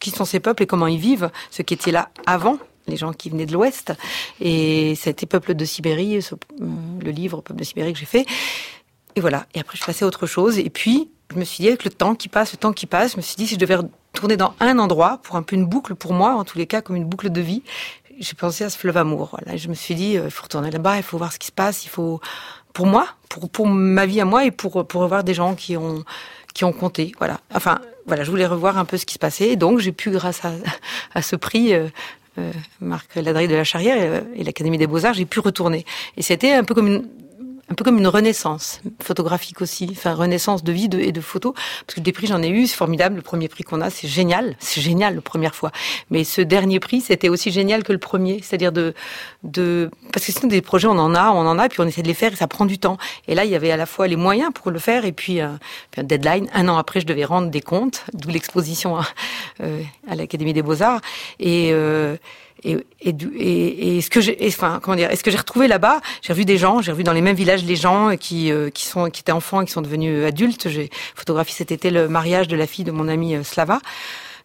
Speaker 2: qui sont ces peuples et comment ils vivent, ceux qui étaient là avant les gens qui venaient de l'Ouest et c'était Peuple de Sibérie, le livre Peuple de Sibérie que j'ai fait. Et voilà. Et après je passais à autre chose et puis je me suis dit avec le temps qui passe, le temps qui passe, je me suis dit si je devais tourner dans un endroit pour un peu une boucle pour moi en tous les cas comme une boucle de vie j'ai pensé à ce fleuve amour. Voilà. Je me suis dit, euh, il faut retourner là-bas, il faut voir ce qui se passe, il faut, pour moi, pour, pour ma vie à moi et pour, pour revoir des gens qui ont, qui ont compté. Voilà. Enfin, voilà, je voulais revoir un peu ce qui se passait. Donc, j'ai pu, grâce à, à ce prix, euh, euh, Marc Ladry de la Charrière et l'Académie des Beaux-Arts, j'ai pu retourner. Et c'était un peu comme une, un peu comme une renaissance photographique aussi, enfin renaissance de vie et de photos. Parce que des prix j'en ai eu, c'est formidable. Le premier prix qu'on a, c'est génial, c'est génial la première fois. Mais ce dernier prix, c'était aussi génial que le premier, c'est-à-dire de, de, parce que sinon des projets on en a, on en a, puis on essaie de les faire et ça prend du temps. Et là, il y avait à la fois les moyens pour le faire et puis, euh, puis un deadline. Un an après, je devais rendre des comptes, d'où l'exposition à, euh, à l'Académie des Beaux Arts et euh, et, et, et, et ce que j'ai, enfin comment dire, est-ce que j'ai retrouvé là-bas J'ai revu des gens, j'ai revu dans les mêmes villages les gens qui euh, qui sont qui étaient enfants et qui sont devenus adultes. J'ai photographié cet été le mariage de la fille de mon amie euh, Slava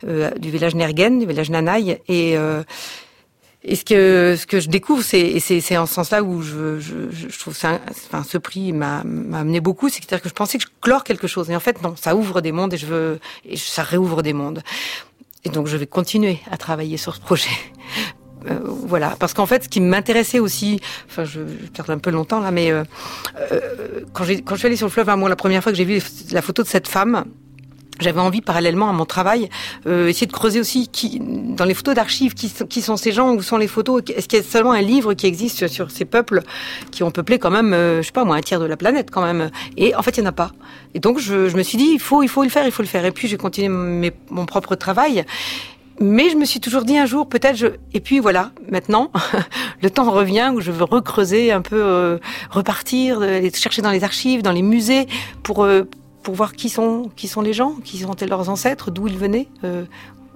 Speaker 2: euh, du village Nergen, du village Nanaï et euh, et ce que ce que je découvre, c'est et c'est c'est en ce sens-là où je je, je trouve ça, enfin ce prix m'a m'a amené beaucoup, c'est-à-dire que je pensais que je clore quelque chose et en fait non, ça ouvre des mondes et je veux et ça réouvre des mondes. Et donc je vais continuer à travailler sur ce projet. Euh, voilà, parce qu'en fait, ce qui m'intéressait aussi, enfin, je, je perds un peu longtemps là, mais euh, euh, quand, quand je suis allée sur le fleuve, moi, la première fois que j'ai vu la photo de cette femme, j'avais envie parallèlement à mon travail euh, essayer de creuser aussi qui dans les photos d'archives qui, qui, sont ces gens où sont les photos est-ce qu'il y a seulement un livre qui existe sur, ces peuples qui ont peuplé quand même euh, je sais pas moi un tiers de la planète quand même. Et en fait il y en a pas. Et donc je, je me suis dit il faut il faut le faire il faut le faire. Et puis j'ai continué mes, mon propre travail. Mais je me suis toujours dit un jour, peut-être, je... et puis voilà, maintenant, le temps revient où je veux recreuser un peu, euh, repartir, euh, chercher dans les archives, dans les musées, pour euh, pour voir qui sont qui sont les gens, qui sont leurs ancêtres, d'où ils venaient. Euh,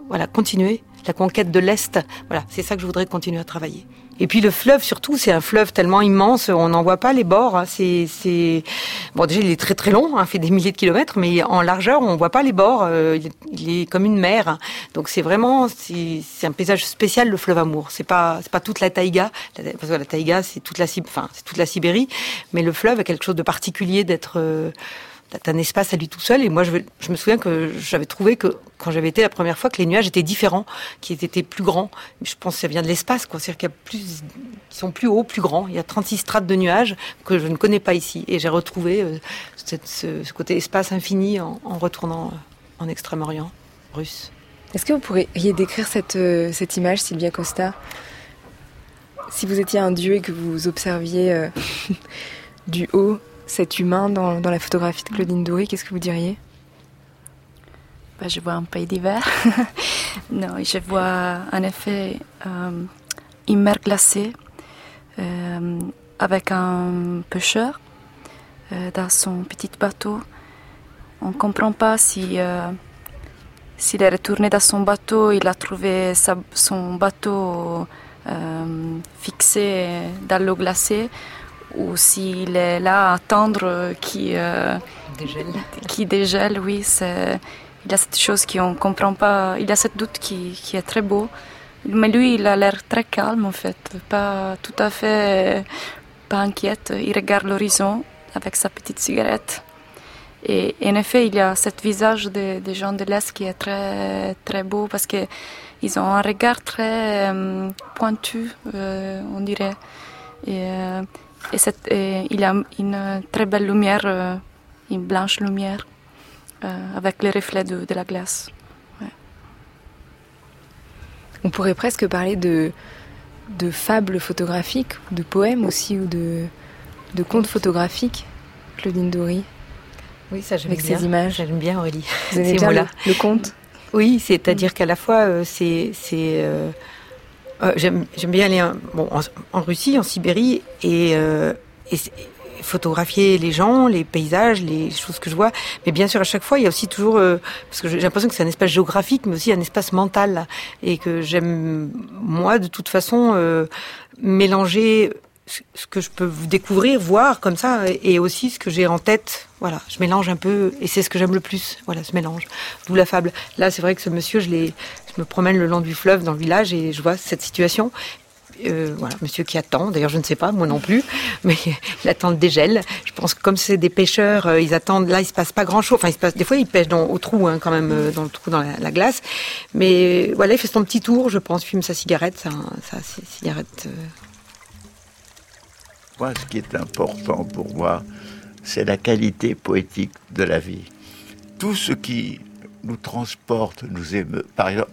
Speaker 2: voilà, continuer la conquête de l'Est. Voilà, c'est ça que je voudrais continuer à travailler. Et puis le fleuve, surtout, c'est un fleuve tellement immense, on n'en voit pas les bords. Hein. C'est, bon, déjà il est très très long, hein, fait des milliers de kilomètres, mais en largeur, on voit pas les bords. Euh, il, est, comme une mer. Donc c'est vraiment, c'est, c'est un paysage spécial le fleuve Amour. C'est pas, c'est pas toute la taïga, parce que la taïga c'est toute la, enfin, c'est toute la Sibérie, mais le fleuve a quelque chose de particulier d'être euh, un espace à lui tout seul. Et moi, je, me souviens que j'avais trouvé que quand j'avais été la première fois, que les nuages étaient différents, qu'ils étaient plus grands. Je pense que ça vient de l'espace, quoi. C'est-à-dire qu'il y a plus, qui sont plus hauts, plus grands. Il y a 36 strates de nuages que je ne connais pas ici. Et j'ai retrouvé euh, ce, côté espace infini en, retournant en Extrême-Orient russe.
Speaker 1: Est-ce que vous pourriez décrire cette, euh, image, Sylvia Costa? Si vous étiez un dieu et que vous observiez euh, du haut cet humain dans, dans la photographie de Claudine Doury, qu'est-ce que vous diriez?
Speaker 3: Bah, Je vois un pays d'hiver. Non, je vois en effet une mer glacée avec un pêcheur dans son petit bateau. On ne comprend pas si s'il est retourné dans son bateau, il a trouvé son bateau euh, fixé dans l'eau glacée, ou s'il est là à attendre qui euh,
Speaker 1: dégèle.
Speaker 3: Qui dégèle, oui. C'est, il y a cette chose qu'on comprend pas. Il y a cette doute qui, qui, est très beau. Mais lui, il a l'air très calme en fait, pas tout à fait pas inquiète. Il regarde l'horizon avec sa petite cigarette. Et, en effet, il y a ce visage des, gens de l'Est qui est très, très beau parce qu'ils ont un regard très euh, pointu, euh, on dirait. Et, euh, et, il a une très belle lumière, une blanche lumière, avec les reflets de, de la glace.
Speaker 1: On pourrait presque parler de, de fables photographiques, de poèmes aussi, ou de, de contes photographiques, Claudine Dory.
Speaker 2: Oui, ça j'aime
Speaker 1: Avec
Speaker 2: bien.
Speaker 1: ces images.
Speaker 2: J'aime bien Aurélie.
Speaker 1: Vous aimez bien le, le conte?
Speaker 2: Oui, c'est-à-dire qu'à la fois, euh, c'est... c'est euh, euh, j'aime bien aller bon, en, en, Russie, en Sibérie, et, euh, et photographier les gens, les paysages, les choses que je vois. Mais bien sûr, à chaque fois, il y a aussi toujours, euh, parce que j'ai l'impression que c'est un espace géographique, mais aussi un espace mental, et que j'aime moi, de toute façon, euh, mélanger ce que je peux découvrir, voir comme ça, et aussi ce que j'ai en tête. Voilà, je mélange un peu, et c'est ce que j'aime le plus. Voilà, ce mélange. D'où la fable. Là, c'est vrai que ce monsieur, je me promène le long du fleuve dans le village et je vois cette situation. Euh, voilà, monsieur qui attend. D'ailleurs, je ne sais pas, moi non plus, mais il attend le dégel. Je pense que comme c'est des pêcheurs, euh, ils attendent. Là, il se passe pas grand-chose. Enfin, il se passe. Des fois, ils pêchent au trou, hein, quand même, euh, dans le trou, dans la, la, glace. Mais voilà, il fait son petit tour, je pense, fume sa cigarette, sa cigarette.
Speaker 11: Moi, ce qui est important pour moi, c'est la qualité poétique de la vie. Tout ce qui nous transporte, nous émeut. Par exemple,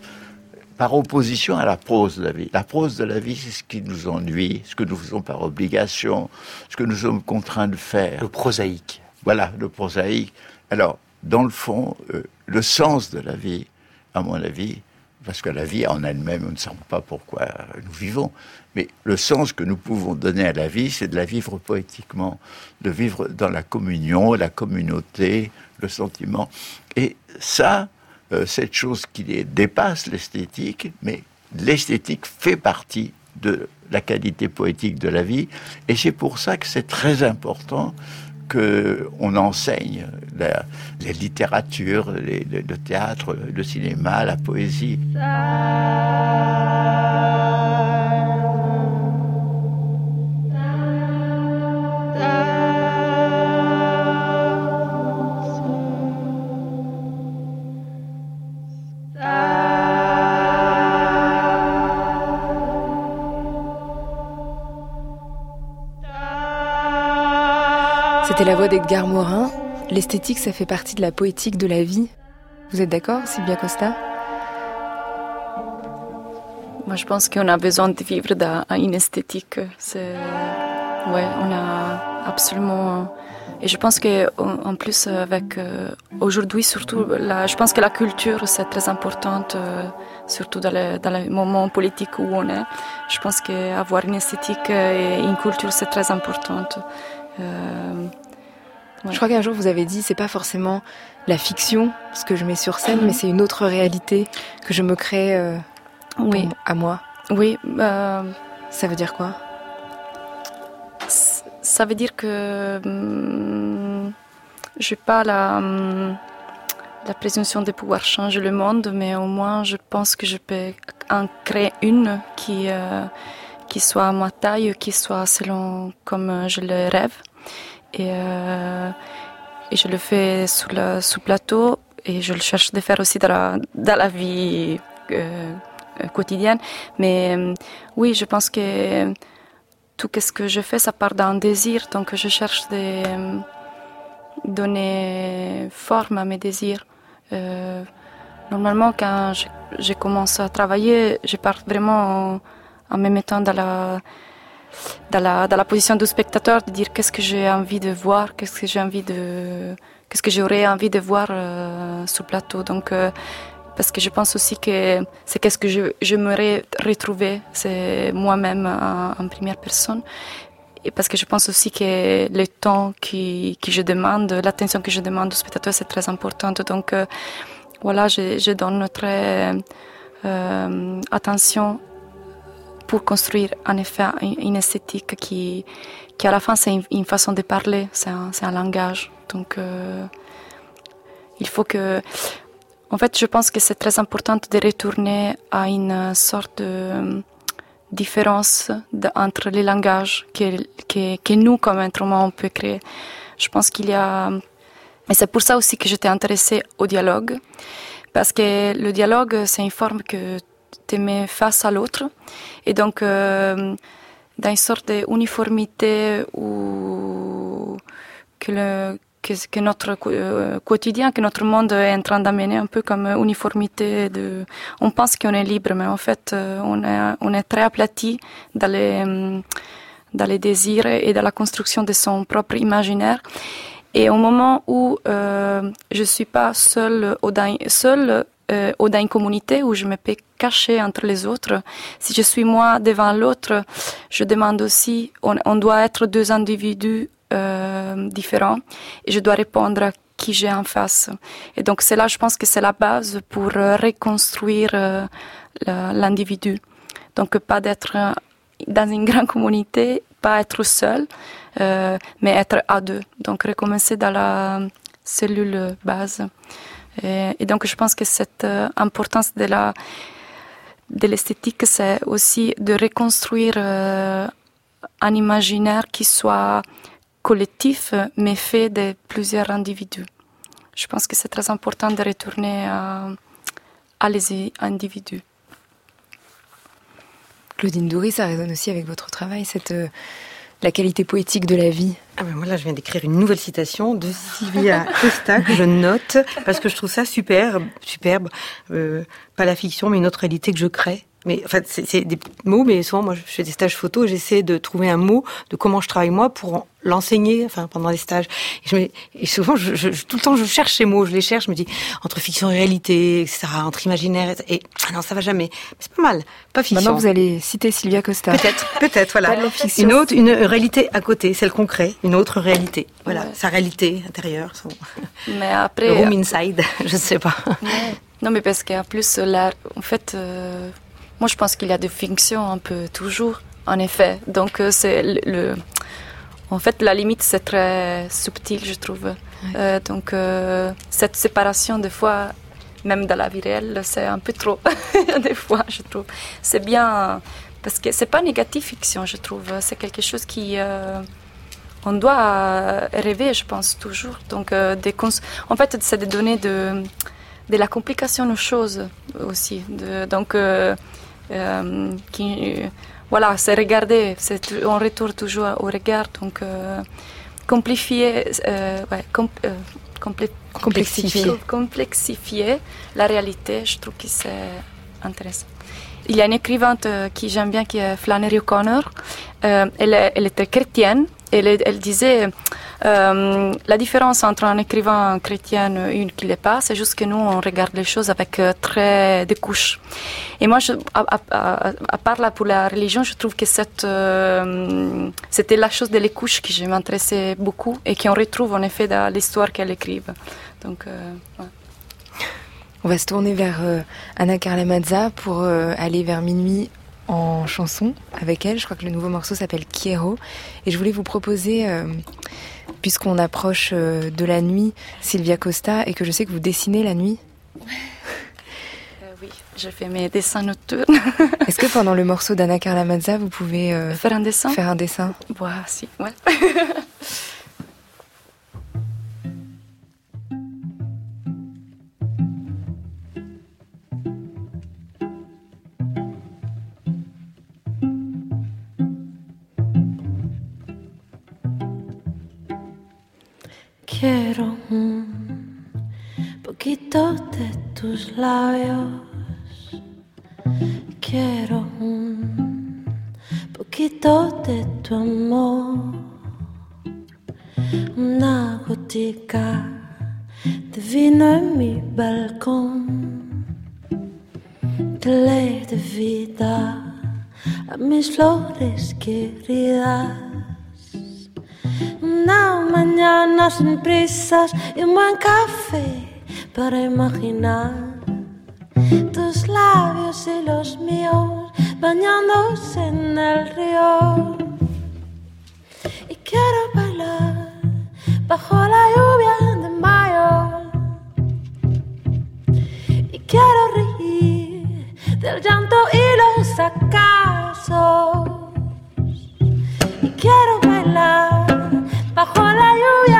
Speaker 11: par opposition à la prose de la vie. La prose de la vie, c'est ce qui nous ennuie, ce que nous faisons par obligation, ce que nous sommes contraints de faire.
Speaker 8: Le prosaïque.
Speaker 11: Voilà, le prosaïque. Alors, dans le fond, euh, le sens de la vie, à mon avis, parce que la vie en elle-même, on ne sait pas pourquoi nous vivons, mais le sens que nous pouvons donner à la vie, c'est de la vivre poétiquement, de vivre dans la communion, la communauté, le sentiment. Et ça, euh, cette chose qui dépasse l'esthétique, mais l'esthétique fait partie de la qualité poétique de la vie, et c'est pour ça que c'est très important qu'on enseigne la, littérature, les, le, le, théâtre, le cinéma, la poésie.
Speaker 1: C'était la voix d'Edgar Morin. L'esthétique, ça fait partie de la poétique de la vie. Vous êtes d'accord, Sylvia Costa?
Speaker 3: Moi, je pense qu'on a besoin de vivre dans une esthétique. C'est... Ouais, on a absolument... Et je pense que en plus avec aujourd'hui surtout, je pense que la culture c'est très importante, surtout dans le, dans le moment politique où on est. Je pense qu'avoir une esthétique et une culture c'est très importante.
Speaker 1: Euh, ouais. Je crois qu'un jour vous avez dit c'est pas forcément la fiction ce que je mets sur scène, mais c'est une autre réalité que je me crée euh,
Speaker 3: oui.
Speaker 1: à moi.
Speaker 3: Oui. Euh,
Speaker 1: ça veut dire quoi?
Speaker 3: Ça veut dire que hum, je n'ai pas la, hum, la présomption de pouvoir changer le monde, mais au moins je pense que je peux en créer une qui qui soit à ma taille, qui soit selon comme je le rêve. Et, euh, et je le fais sous le sous plateau et je le cherche de faire aussi dans la, dans la vie euh, quotidienne. Mais euh, oui, je pense que tout ce que je fais, ça part d'un désir. Donc je cherche de donner forme à mes désirs. normalement, quand je, je, commence à travailler, je pars vraiment... En, en me mettant dans la, dans la, dans la position du spectateur, de dire qu'est-ce que j'ai envie de voir, qu'est-ce que j'ai envie de, qu'est-ce que j'aurais envie de voir euh, sur le plateau. Donc, euh, parce que je pense aussi que c'est qu'est-ce que je, j'aimerais retrouver, c'est moi-même en, première personne. Et parce que je pense aussi que le temps que, que je demande, l'attention que je demande aux spectateurs, c'est très importante. Donc, euh, voilà, je, donne très attention pour construire en effet une esthétique qui, qui à la fin c'est une, façon de parler, c'est un, un, langage. Donc euh, il faut que, en fait, je pense que c'est très important de retourner à une sorte de différence entre les langages que, que, que, nous, comme instrument, on peut créer. Je pense qu'il y a... Et c'est pour ça aussi que j'étais intéressée au dialogue, parce que le dialogue, c'est une forme que tu mets face à l'autre, et donc euh, dans une sorte d'uniformité où que le que, notre euh, quotidien, que notre monde est en train d'amener un peu comme uniformité. On pense qu'on est libre, mais en fait, euh, on est, très aplati dans les, euh, dans les désirs et dans la construction de son propre imaginaire. Et au moment où euh, je suis pas seule, seule euh, ou dans une communauté où je me peux cacher entre les autres, si je suis moi devant l'autre, je demande aussi, on, doit être deux individus euh, différents et je dois répondre à qui j'ai en face. Et donc c'est là, je pense que c'est la base pour euh, reconstruire l'individu. Donc pas d'être dans une grande communauté, pas être seul, mais être à deux. Donc recommencer dans la cellule base. Et, donc je pense que cette importance de la de l'esthétique, c'est aussi de reconstruire un imaginaire qui soit collectif, mais fait de plusieurs individus. Je pense que c'est très important de retourner à, à les individus.
Speaker 1: Claudine Doury, ça résonne aussi avec votre travail, cette, euh, la qualité poétique de la vie.
Speaker 2: Ah ben moi là, je viens d'écrire une nouvelle citation de Sylvia Costa que je note parce que je trouve ça superbe, superbe. Euh, pas la fiction, mais une autre réalité que je crée. Mais en fait, c'est des mots, mais souvent, moi, je fais des stages photo, j'essaie de trouver un mot de comment je travaille moi pour l'enseigner, enfin, pendant les stages. Et, je et souvent, je, je, tout le temps, je cherche ces mots, je les cherche, je me dis, entre fiction et réalité, etc., entre imaginaire et, et ah non, ça va jamais. C'est pas mal, pas fiction.
Speaker 1: Maintenant, vous allez citer Sylvia Costa.
Speaker 2: Peut-être, peut-être, voilà. Une autre, une réalité à côté, celle qu'on crée, une autre réalité. Voilà, sa réalité intérieure. Son...
Speaker 3: Mais après.
Speaker 2: Le room inside, je sais pas.
Speaker 3: Non, mais parce qu'en plus, là, en fait, euh moi, je pense qu'il y a des fonctions un peu toujours, en effet. Donc, euh, c'est le, En fait, la limite, c'est très subtil, je trouve. Euh, donc, euh, cette séparation, des fois, même dans la vie réelle, c'est un peu trop, des fois, je trouve. C'est bien, parce que c'est pas négatif fiction, je trouve. C'est quelque chose qui, on doit rêver, je pense, toujours. Donc, des en fait, c'est de donner de, de la complication aux choses aussi. De, donc, euh, qui, voilà, c'est regarder, c'est, on retourne toujours au regard, donc euh, complexifier, euh, complexifier. complexifier la réalité, je trouve que c'est intéressant. Il y a une écrivainte qui j'aime bien qui est Flannery O'Connor. elle, elle était chrétienne elle, disait euh, la différence entre un écrivain chrétien et une qui l'est pas, c'est juste que nous on regarde les choses avec euh, très des couches. Et moi, à, part là pour la religion, je trouve que cette euh, c'était la chose des couches qui m'intéressait beaucoup et qu'on retrouve en effet dans l'histoire qu'elle écrive. Donc,
Speaker 1: On va se tourner vers Anna Carla Mazza pour aller vers minuit en chanson avec elle. Je crois que le nouveau morceau s'appelle Quiero. Et je voulais vous proposer, euh, puisqu'on approche euh, de la nuit, Sylvia Costa, et que je sais que vous dessinez la nuit.
Speaker 3: Euh, oui, je fais mes dessins nocturnes.
Speaker 1: Est-ce que pendant le morceau d'Anna Carla Mazza, vous pouvez
Speaker 3: faire un dessin?
Speaker 1: Faire un dessin?
Speaker 3: Voilà, si, ouais.
Speaker 7: y un buen café para imaginar tus labios y los míos bañándose en el río. Y quiero bailar bajo la lluvia de mayo. Y quiero reír del llanto y los acasos. Y quiero bailar bajo la lluvia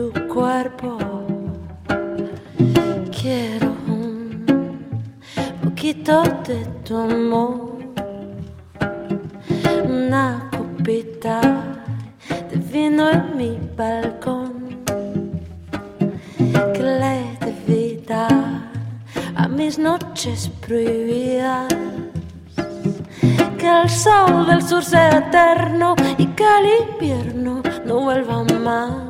Speaker 7: tu cuerpo. Quiero un poquito de tu amor. Una copita de vino en mi balcón. Que le dé vida a mis noches prohibidas. Que el sol del sur sea eterno y que el invierno no vuelva más.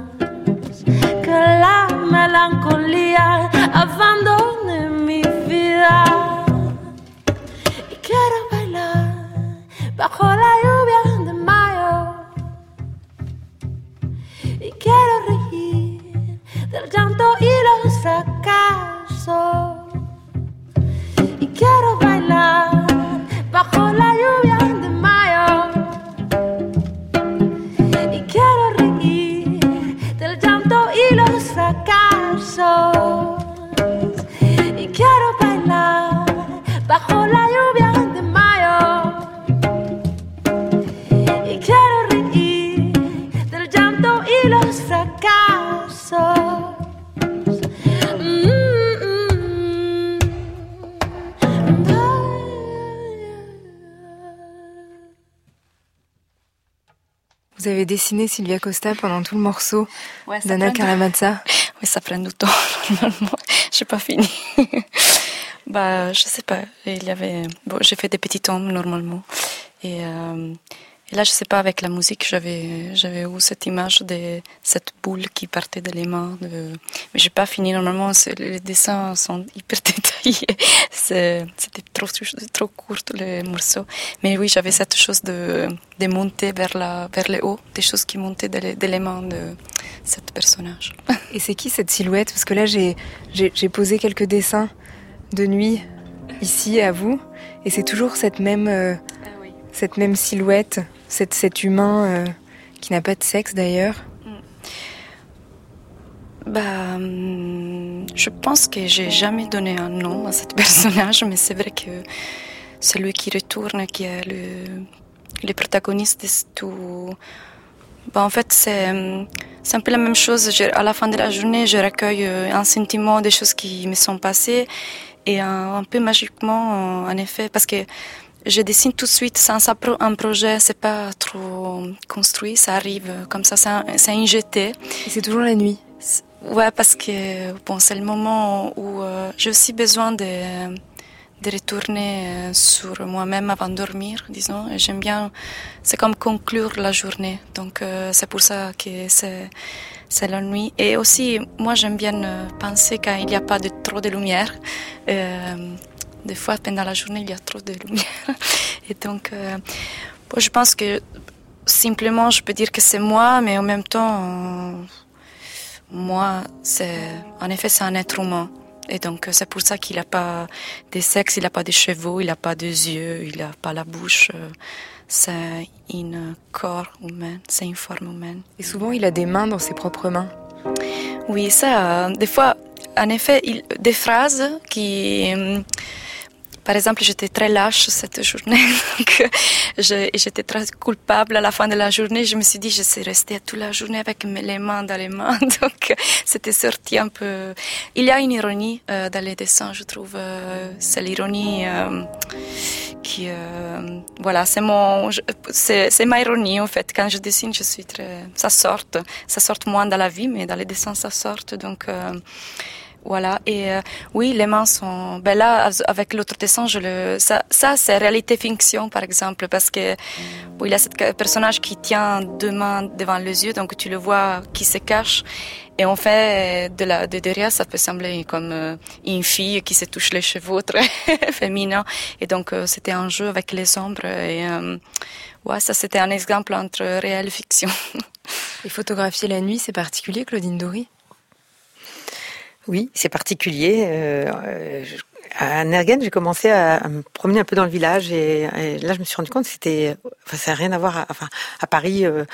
Speaker 7: Que la melancolía abandone mi vida. Y quiero bailar bajo la lluvia de mayo. Y quiero reír del llanto y los fracasos. Y quiero bailar bajo la lluvia
Speaker 1: Vous avez dessiné Sylvia Costa pendant tout le morceau
Speaker 3: Ouais,
Speaker 1: d'Anna Karamazza.
Speaker 3: Oui, ça prend du temps, normalement. J'ai pas fini. bah, je sais pas. Il y avait, bon, j'ai fait des petits tomes normalement. Et, euh, et là, je sais pas, avec la musique, j'avais, j'avais eu cette image de cette boule qui partait de les mains. De... Mais j'ai pas fini. Normalement, les dessins sont hyper détaillés. C'était trop, trop court, les morceaux. Mais oui, j'avais cette chose de, de monter vers, la, vers le haut, des choses qui montaient de les, de les mains de cet personnage.
Speaker 1: Et c'est qui cette silhouette? Parce que là, j'ai j'ai- j'ai posé quelques dessins de nuit ici à vous, et c'est toujours cette même, euh, cette même silhouette, cet, cet humain euh, qui n'a pas de sexe d'ailleurs.
Speaker 3: Bah, hum, je pense que j'ai jamais donné un nom à ce personnage, mais c'est vrai que celui qui retourne, qui est le, le protagoniste de tout. Bah, en fait, c'est hum, c'est un peu la même chose. À la fin de la journée, je recueille euh, un sentiment des choses qui me sont passées et un, un peu magiquement, en effet, parce que je dessine tout de suite sans un pro- un projet, c'est pas trop construit, ça arrive comme ça, c'est un- c'est injeté.
Speaker 1: Et c'est toujours la nuit.
Speaker 3: Ouais, parce que bon, c'est le moment où euh, j'ai aussi besoin de, de retourner euh, sur moi-même avant de dormir, disons. J'aime bien, c'est comme conclure la journée. Donc euh, c'est pour ça que c'est c'est la nuit. Et aussi, moi j'aime bien penser quand il n'y a pas de, trop de lumière. Euh, des fois, pendant la journée, il y a trop de lumière. Et donc, euh, bon, je pense que simplement, je peux dire que c'est moi, mais en même temps, euh, moi, c'est, en effet, c'est un être humain. Et donc, euh, c'est pour ça qu'il n'a pas de sexe, il n'a pas de cheveux, il n'a pas de yeux, il n'a pas la bouche. C'est un corps humain, c'est une forme humaine.
Speaker 1: Et souvent, il a des mains dans ses propres mains.
Speaker 3: Oui, ça, des fois, en effet, il, des phrases qui, euh, par exemple, j'étais très lâche cette journée. j'étais très coupable à la fin de la journée. Je me suis dit, je suis restée toute la journée avec les mains dans les mains. Donc, c'était sorti un peu. Il y a une ironie euh, dans les dessins, je trouve. Euh, c'est l'ironie euh, qui, voilà, c'est mon, c'est ma ironie en fait. Quand je dessine, je suis très, ça sort, ça sort moins dans la vie, mais dans les dessins, ça sort. Donc voilà. Et euh, oui, les mains sont. Ben là, avec l'autre dessin, je le. Ça, c'est réalité fiction, par exemple, parce que il y a ce personnage qui tient deux mains devant les yeux, donc tu le vois qui se cache. Et en fait, de, derrière, ça peut sembler comme euh, une fille qui se touche les cheveux très féminin. Et donc, euh, c'était un jeu avec les ombres. Et ouais, ça, c'était un exemple entre réel fiction.
Speaker 1: et photographier la nuit, c'est particulier, Claudine Dory?
Speaker 2: Oui, c'est particulier. Euh, à Nergen, j'ai commencé à, me promener un peu dans le village et, là, je me suis rendu compte que c'était, enfin, ça n'a rien à voir. À, enfin, à Paris, euh,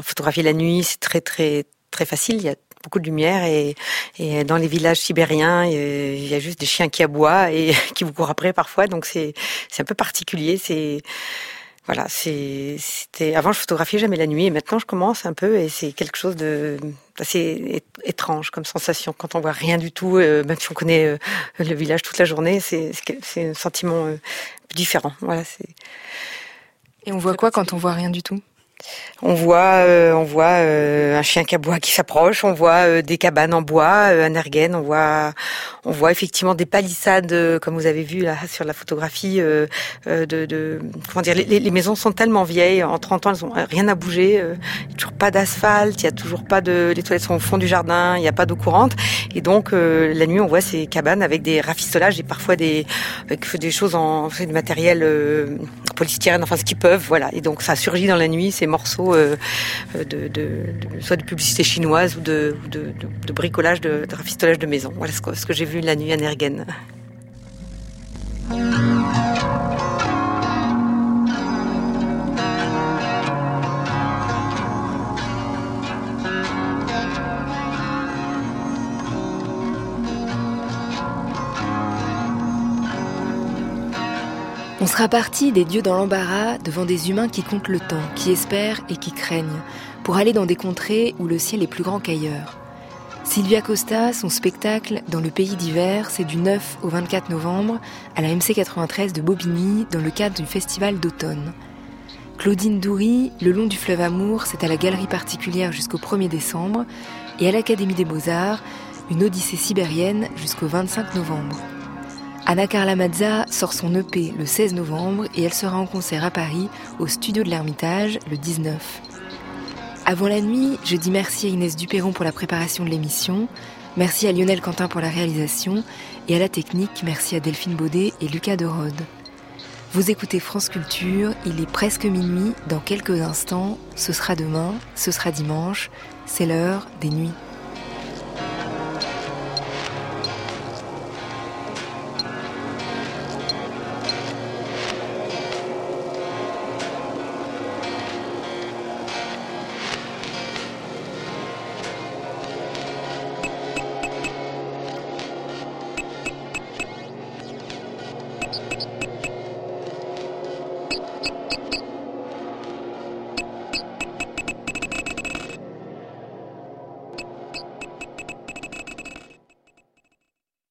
Speaker 2: photographier la nuit, c'est très, très, très facile. Il y a beaucoup de lumière et, et dans les villages sibériens, il y a juste des chiens qui aboient et qui vous courent après parfois. Donc c'est, c'est un peu particulier. C'est voilà, c'était avant je photographiais jamais la nuit et maintenant je commence un peu et c'est quelque chose de assez étrange comme sensation quand on voit rien du tout, euh, même si on connaît euh, le village toute la journée, c'est un sentiment euh, différent. Voilà, c'est.
Speaker 1: Et on voit quoi quand on voit rien du tout?
Speaker 2: On voit, euh, on voit euh, un chien cabois qui s'approche, on voit euh, des cabanes en bois, un ergen, on voit, on voit effectivement des palissades, comme vous avez vu là sur la photographie. de, comment dire, les, maisons sont tellement vieilles, en 30 ans, elles ont rien à bouger. toujours pas d'asphalte, il y a toujours pas de, les toilettes sont au fond du jardin, il n'y a pas d'eau courante, et donc la nuit on voit ces cabanes avec des rafistolages et parfois des, avec des choses en, matériel polystyrène, enfin ce qu'ils peuvent, voilà. Et donc ça surgit dans la nuit, c'est morceaux euh, de, soit de publicité chinoise ou de, bricolage, de, rafistolage de maison. Voilà ce que j'ai vu la nuit à Nergen.
Speaker 1: On sera parti des dieux dans l'embarras devant des humains qui comptent le temps, qui espèrent et qui craignent, pour aller dans des contrées où le ciel est plus grand qu'ailleurs. Sylvia Costa, son spectacle Dans le pays d'hiver, c'est du 9 au 24 novembre à la MC 93 de Bobigny dans le cadre du festival d'automne. Claudine Doury, Le long du fleuve Amour, c'est à la galerie particulière jusqu'au 1er décembre et à l'Académie des Beaux-Arts, une odyssée sibérienne jusqu'au 25 novembre. Anna Carla Mazza sort son EP le 16 novembre et elle sera en concert à Paris au studio de l'Ermitage le 19. Avant la nuit, je dis merci à Inès Duperron pour la préparation de l'émission, merci à Lionel Quentin pour la réalisation et à la technique, merci à Delphine Baudet et Lucas de Rode. Vous écoutez France Culture, il est presque minuit, dans quelques instants, ce sera demain, ce sera dimanche, c'est l'heure des nuits.